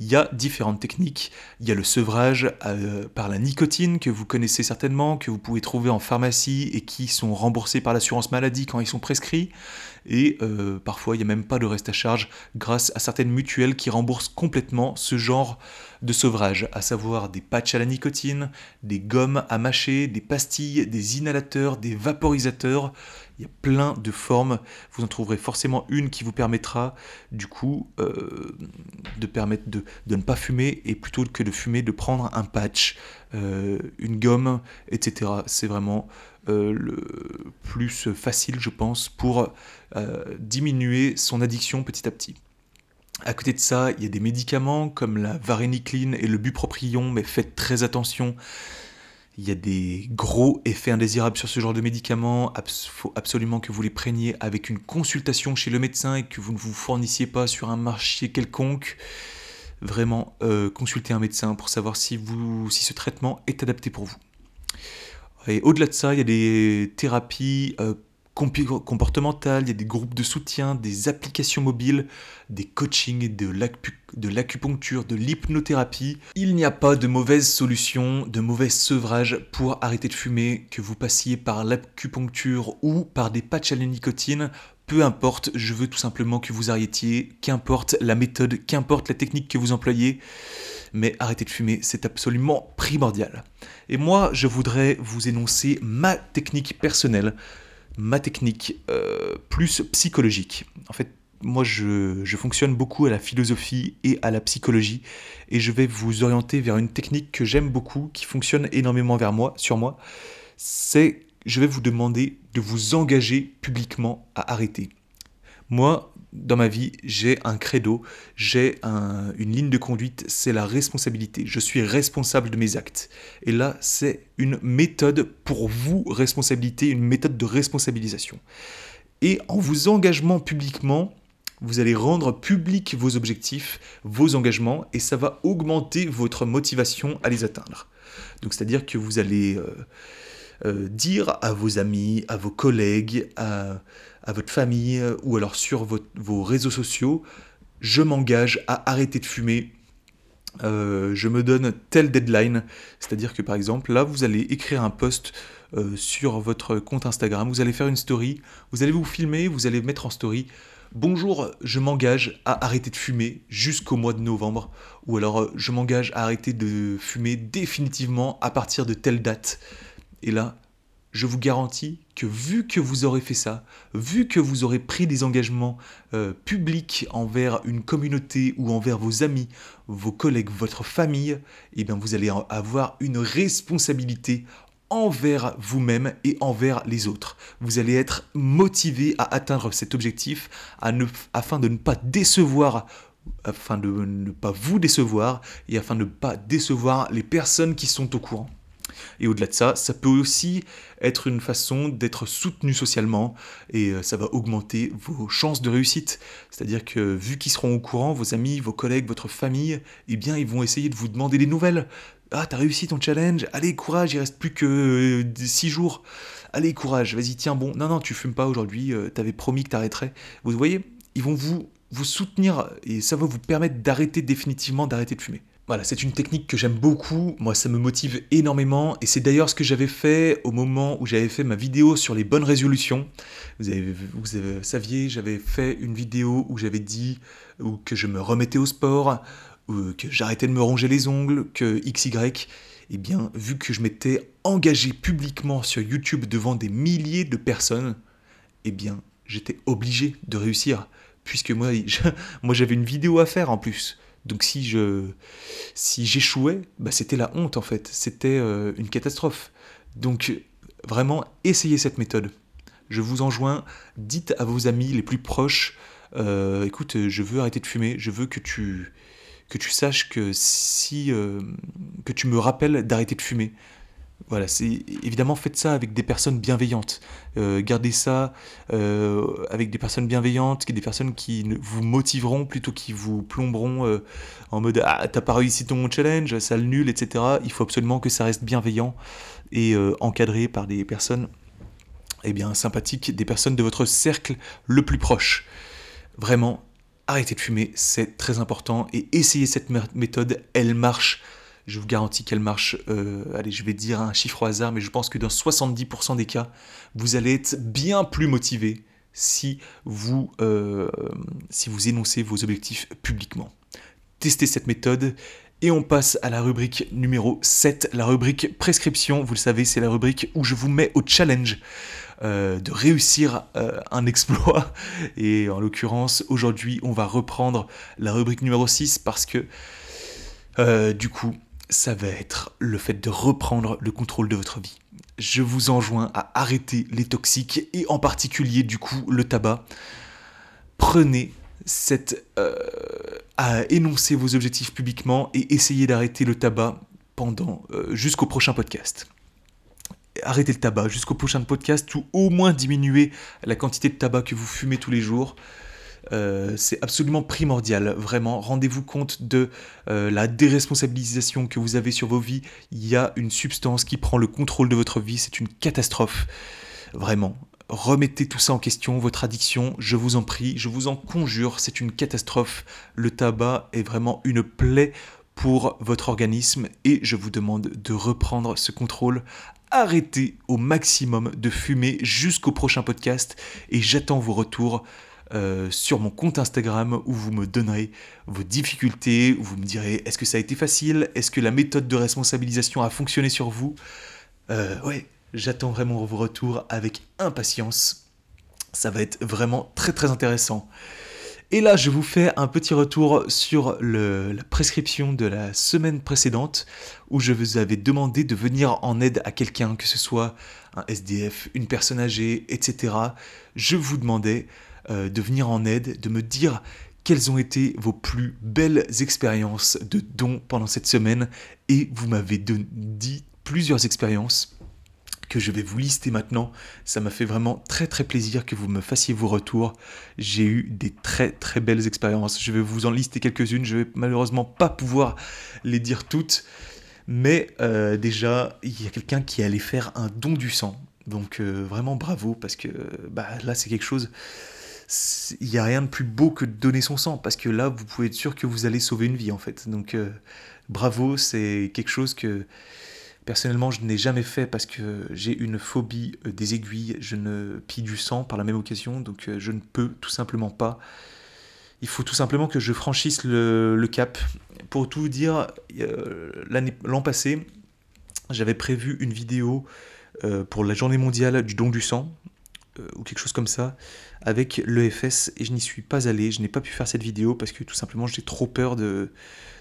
Il y a différentes techniques. Il y a le sevrage euh, par la nicotine que vous connaissez certainement, que vous pouvez trouver en pharmacie et qui sont remboursés par l'assurance maladie quand ils sont prescrits. Et euh, parfois, il n'y a même pas de reste à charge grâce à certaines mutuelles qui remboursent complètement ce genre de sevrage, à savoir des patchs à la nicotine, des gommes à mâcher, des pastilles, des inhalateurs, des vaporisateurs. Il y a plein de formes. Vous en trouverez forcément une qui vous permettra, du coup, euh, de permettre de, ne pas fumer et plutôt que de fumer, de prendre un patch, euh, une gomme, etc. C'est vraiment euh, le plus facile, je pense, pour diminuer son addiction petit à petit. À côté de ça, il y a des médicaments comme la varénicline et le bupropion, mais faites très attention. Il y a des gros effets indésirables sur ce genre de médicaments. Il faut absolument que vous les preniez avec une consultation chez le médecin et que vous ne vous fournissiez pas sur un marché quelconque. Vraiment, euh, consultez un médecin pour savoir si, vous, si ce traitement est adapté pour vous. Et au-delà de ça, il y a des thérapies euh, comportementales, il y a des groupes de soutien, des applications mobiles, des coachings, de l'acupuncture, de l'hypnothérapie. Il n'y a pas de mauvaise solution, de mauvais sevrage pour arrêter de fumer, que vous passiez par l'acupuncture ou par des patchs à la nicotine. Peu importe, je veux tout simplement que vous arrêtiez, qu'importe la méthode, qu'importe la technique que vous employez mais arrêter de fumer, c'est absolument primordial. Et moi, je voudrais vous énoncer ma technique personnelle ma technique euh, plus psychologique. En fait, moi, je, fonctionne beaucoup à la philosophie et à la psychologie, et je vais vous orienter vers une technique que j'aime beaucoup, qui fonctionne énormément sur moi. C'est, je vais vous demander de vous engager publiquement à arrêter. Moi, dans ma vie, j'ai un credo, j'ai une ligne de conduite, c'est la responsabilité. Je suis responsable de mes actes. Et là, c'est une méthode pour vous, responsabilité, une méthode de responsabilisation. Et en vous engageant publiquement, vous allez rendre public vos objectifs, vos engagements, et ça va augmenter votre motivation à les atteindre. Donc c'est-à-dire que vous allez... Euh, euh, dire à vos amis, à vos collègues, à, votre famille ou alors sur vos réseaux sociaux, je m'engage à arrêter de fumer. Euh, je me donne tel deadline, c'est-à-dire que par exemple là vous allez écrire un post euh, sur votre compte Instagram, vous allez faire une story, vous allez vous filmer, vous allez mettre en story. Bonjour, je m'engage à arrêter de fumer jusqu'au mois de novembre, ou alors je m'engage à arrêter de fumer définitivement à partir de telle date. Et là, je vous garantis que vu que vous aurez fait ça, vu que vous aurez pris des engagements euh, publics envers une communauté ou envers vos amis, vos collègues, votre famille, eh bien vous allez avoir une responsabilité envers vous-même et envers les autres. Vous allez être motivé à atteindre cet objectif afin de ne pas décevoir afin de ne pas vous décevoir et afin de ne pas décevoir les personnes qui sont au courant. Et au-delà de ça, ça peut aussi être une façon d'être soutenu socialement et euh, ça va augmenter vos chances de réussite. C'est-à-dire que vu qu'ils seront au courant, vos amis, vos collègues, votre famille, eh bien ils vont essayer de vous demander des nouvelles. Ah, t'as réussi ton challenge, allez, courage, il reste plus que 6 euh, jours. Allez, courage, vas-y, tiens, bon, non, non, tu fumes pas aujourd'hui, euh, t'avais promis que t'arrêterais. Vous voyez, ils vont vous, vous soutenir et ça va vous permettre d'arrêter définitivement d'arrêter de fumer. Voilà, c'est une technique que j'aime beaucoup, moi ça me motive énormément, et c'est d'ailleurs ce que j'avais fait au moment où j'avais fait ma vidéo sur les bonnes résolutions. Vous, avez, vous saviez, j'avais fait une vidéo où j'avais dit que je me remettais au sport, ou que j'arrêtais de me ronger les ongles, que XY, eh bien, vu que je m'étais engagé publiquement sur YouTube devant des milliers de personnes, eh bien, j'étais obligé de réussir, puisque moi, moi j'avais une vidéo à faire en plus. Donc si je j'échouais, bah, c'était la honte en fait, c'était euh, une catastrophe. Donc vraiment essayez cette méthode. Je vous enjoins, dites à vos amis les plus proches, euh, écoute, je veux arrêter de fumer, je veux que tu que tu saches que si euh, que tu me rappelles d'arrêter de fumer. Voilà, c'est évidemment faites ça avec des personnes bienveillantes. Euh, gardez ça euh, avec des personnes bienveillantes, des personnes qui vous motiveront plutôt qui vous plomberont euh, en mode ah t'as pas réussi ton challenge, ça le nul, etc. Il faut absolument que ça reste bienveillant et encadré par des personnes eh bien sympathiques, des personnes de votre cercle le plus proche. Vraiment, arrêtez de fumer, c'est très important et essayez cette méthode, elle marche je vous garantis qu'elle marche. Euh, allez, je vais dire un chiffre au hasard, mais je pense que dans 70% des cas, vous allez être bien plus motivé si vous, euh, si vous énoncez vos objectifs publiquement. Testez cette méthode et on passe à la rubrique numéro 7, la rubrique prescription. Vous le savez, c'est la rubrique où je vous mets au challenge. Euh, de réussir un exploit. Et en l'occurrence, aujourd'hui, on va reprendre la rubrique numéro 6 parce que du coup, ça va être le fait de reprendre le contrôle de votre vie. Je vous enjoins à arrêter les toxiques et en particulier du coup le tabac. Prenez cette euh, à énoncer vos objectifs publiquement et essayez d'arrêter le tabac pendant euh, jusqu'au prochain podcast. Arrêtez le tabac jusqu'au prochain podcast ou au moins diminuer la quantité de tabac que vous fumez tous les jours. Euh, c'est absolument primordial, vraiment. Rendez-vous compte de euh, la déresponsabilisation que vous avez sur vos vies. Il y a une substance qui prend le contrôle de votre vie, c'est une catastrophe. Vraiment. Remettez tout ça en question, votre addiction, je vous en prie, je vous en conjure, c'est une catastrophe. Le tabac est vraiment une plaie pour votre organisme et je vous demande de reprendre ce contrôle. Arrêtez au maximum de fumer jusqu'au prochain podcast et j'attends vos retours. Euh, sur mon compte Instagram où vous me donnerez vos difficultés, où vous me direz est-ce que ça a été facile, est-ce que la méthode de responsabilisation a fonctionné sur vous? Euh, ouais, j'attends vraiment vos retours avec impatience. Ça va être vraiment très très intéressant. Et là, je vous fais un petit retour sur la prescription de la semaine précédente, où je vous avais demandé de venir en aide à quelqu'un, que ce soit un SDF, une personne âgée, etc. Je vous demandais euh, de venir en aide, de me dire quelles ont été vos plus belles expériences de dons pendant cette semaine. Et vous m'avez dit plusieurs expériences que je vais vous lister maintenant. Ça m'a fait vraiment très très plaisir que vous me fassiez vos retours. J'ai eu des très très belles expériences. Je vais vous en lister quelques-unes. Je vais malheureusement pas pouvoir les dire toutes. Mais euh, déjà, il y a quelqu'un qui allait faire un don du sang. Donc euh, vraiment bravo parce que bah, là c'est quelque chose il n'y a rien de plus beau que de donner son sang, parce que là, vous pouvez être sûr que vous allez sauver une vie, en fait. Donc, euh, bravo, c'est quelque chose que personnellement, je n'ai jamais fait parce que j'ai une phobie euh, des aiguilles, je ne pille du sang par la même occasion, donc euh, je ne peux tout simplement pas. Il faut tout simplement que je franchisse le, cap. Pour tout vous dire, l'an passé, j'avais prévu une vidéo pour la journée mondiale du don du sang, ou quelque chose comme ça, avec l'EFS et je n'y suis pas allé, je n'ai pas pu faire cette vidéo parce que tout simplement j'ai trop peur de,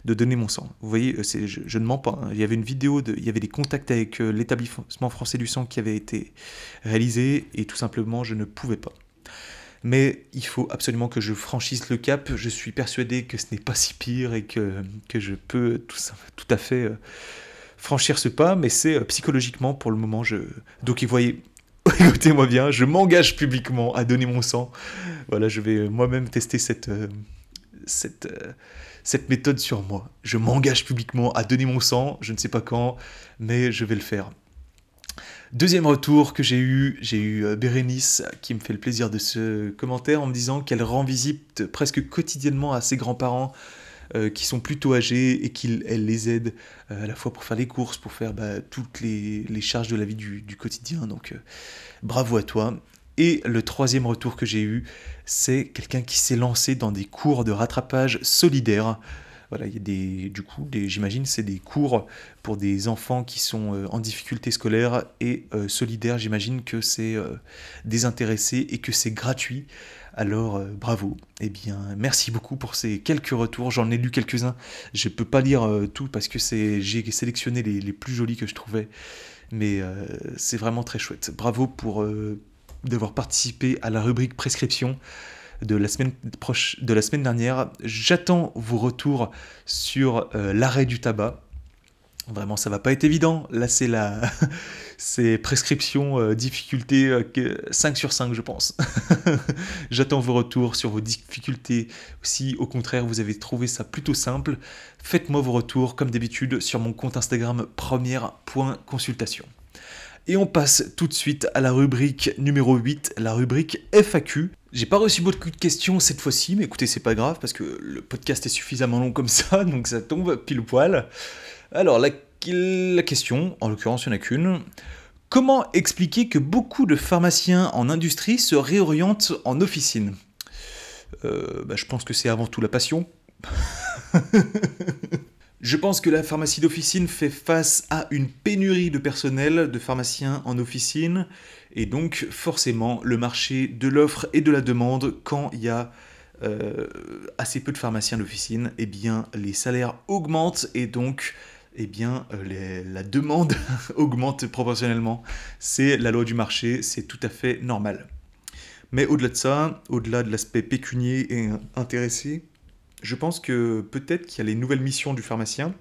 de donner mon sang. Vous voyez, euh, je, je, ne mens pas, hein. il y avait une vidéo, de, il y avait des contacts avec euh, l'établissement français du sang qui avait été réalisé et tout simplement je ne pouvais pas. Mais il faut absolument que je franchisse le cap, je suis persuadé que ce n'est pas si pire et que, que je peux tout, tout à fait... Euh, franchir ce pas, mais c'est psychologiquement pour le moment. Je... Donc, voyez, écoutez-moi bien, je m'engage publiquement à donner mon sang. Voilà, je vais moi-même tester cette, cette, cette méthode sur moi. Je m'engage publiquement à donner mon sang, je ne sais pas quand, mais je vais le faire. Deuxième retour que j'ai eu, j'ai eu euh, Bérénice qui me fait le plaisir de ce commentaire en me disant qu'elle rend visite presque quotidiennement à ses grands-parents euh, qui sont plutôt âgés et qu'elle les aide euh, à la fois pour faire les courses, pour faire bah, toutes les, charges de la vie du, quotidien. Donc bravo à toi. Et le troisième retour que j'ai eu, c'est quelqu'un qui s'est lancé dans des cours de rattrapage solidaire. Voilà, il y a des, du coup, j'imagine, c'est des cours pour des enfants qui sont euh, en difficulté scolaire et euh, solidaire. J'imagine que c'est euh, désintéressé et que c'est gratuit. Alors bravo. Eh bien, merci beaucoup pour ces quelques retours. J'en ai lu quelques-uns. Je ne peux pas lire tout parce que c'est, j'ai sélectionné les, plus jolis que je trouvais. Mais c'est vraiment très chouette. Bravo pour d'avoir participé à la rubrique prescription de la semaine, proche, de la semaine dernière. J'attends vos retours sur euh, l'arrêt du tabac. Vraiment, ça va pas être évident. Là, c'est la, c'est prescription euh, difficulté 5 euh, sur 5, je pense. J'attends vos retours sur vos difficultés. Si au contraire vous avez trouvé ça plutôt simple, faites-moi vos retours comme d'habitude sur mon compte Instagram première.consultation. Et on passe tout de suite à la rubrique numéro 8, la rubrique FAQ. J'ai pas reçu beaucoup de questions cette fois-ci, mais écoutez, c'est pas grave parce que le podcast est suffisamment long comme ça, donc ça tombe pile poil. Alors, la, question, en l'occurrence, il n'y en a qu'une. Comment expliquer que beaucoup de pharmaciens en industrie se réorientent en officine? Euh, bah, Je pense que c'est avant tout la passion. Je pense que la pharmacie d'officine fait face à une pénurie de personnel, de pharmaciens en officine, et donc forcément le marché de l'offre et de la demande, quand il y a euh, assez peu de pharmaciens d'officine, eh bien les salaires augmentent et donc eh bien, euh, la demande augmente proportionnellement. C'est la loi du marché, c'est tout à fait normal. Mais au-delà de ça, au-delà de l'aspect pécunier et intéressé, je pense que peut-être qu'il y a les nouvelles missions du pharmacien,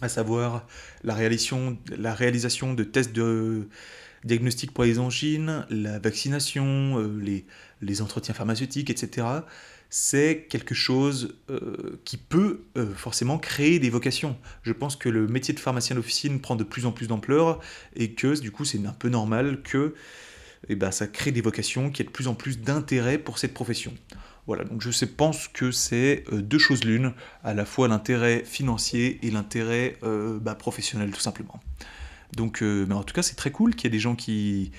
à savoir la réalisation, de tests de diagnostic pour les angines, la vaccination, euh, les, entretiens pharmaceutiques, etc. C'est quelque chose euh, qui peut euh, forcément créer des vocations. Je pense que le métier de pharmacien d'officine prend de plus en plus d'ampleur et que du coup c'est un peu normal que eh ben, ça crée des vocations, qu'il y ait de plus en plus d'intérêt pour cette profession. Voilà, donc je pense que c'est euh, deux choses l'une, à la fois l'intérêt financier et l'intérêt bah, professionnel tout simplement. Donc, mais en tout cas, c'est très cool qu'il y ait des gens qui,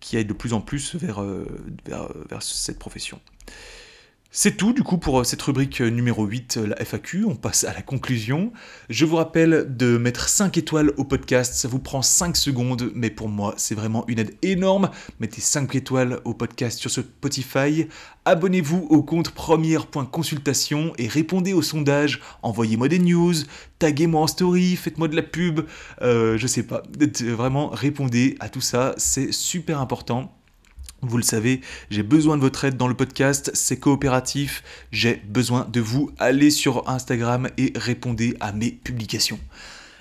qui aillent de plus en plus vers, vers cette profession. C'est tout du coup pour euh, cette rubrique euh, numéro 8, euh, la FAQ. On passe à la conclusion. Je vous rappelle de mettre 5 étoiles au podcast. Ça vous prend 5 secondes, mais pour moi, c'est vraiment une aide énorme. Mettez 5 étoiles au podcast sur Spotify. Abonnez-vous au compte première.consultation et répondez au sondage. Envoyez-moi des news, taguez-moi en story, faites-moi de la pub. je sais pas. Vraiment, répondez à tout ça. C'est super important. Vous le savez, j'ai besoin de votre aide dans le podcast, c'est coopératif, j'ai besoin de vous. Allez sur Instagram et répondez à mes publications.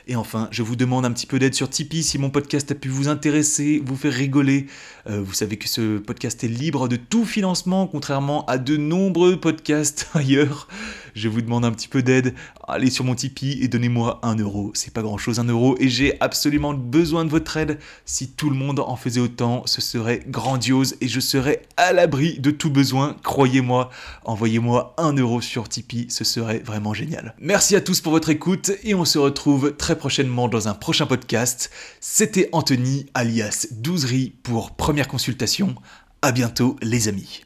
Et enfin, je vous demande un petit peu d'aide sur Tipeee si mon podcast a pu vous intéresser, vous faire rigoler. Euh, vous savez que ce podcast est libre de tout financement, contrairement à de nombreux podcasts ailleurs je vous demande un petit peu d'aide, allez sur mon Tipeee et donnez-moi un euro. C'est pas grand chose un euro et j'ai absolument besoin de votre aide. Si tout le monde en faisait autant, ce serait grandiose et je serais à l'abri de tout besoin. Croyez-moi, envoyez-moi un euro sur Tipeee, ce serait vraiment génial. Merci à tous pour votre écoute et on se retrouve très prochainement dans un prochain podcast. C'était Anthony alias Douzerie pour première consultation. À bientôt les amis.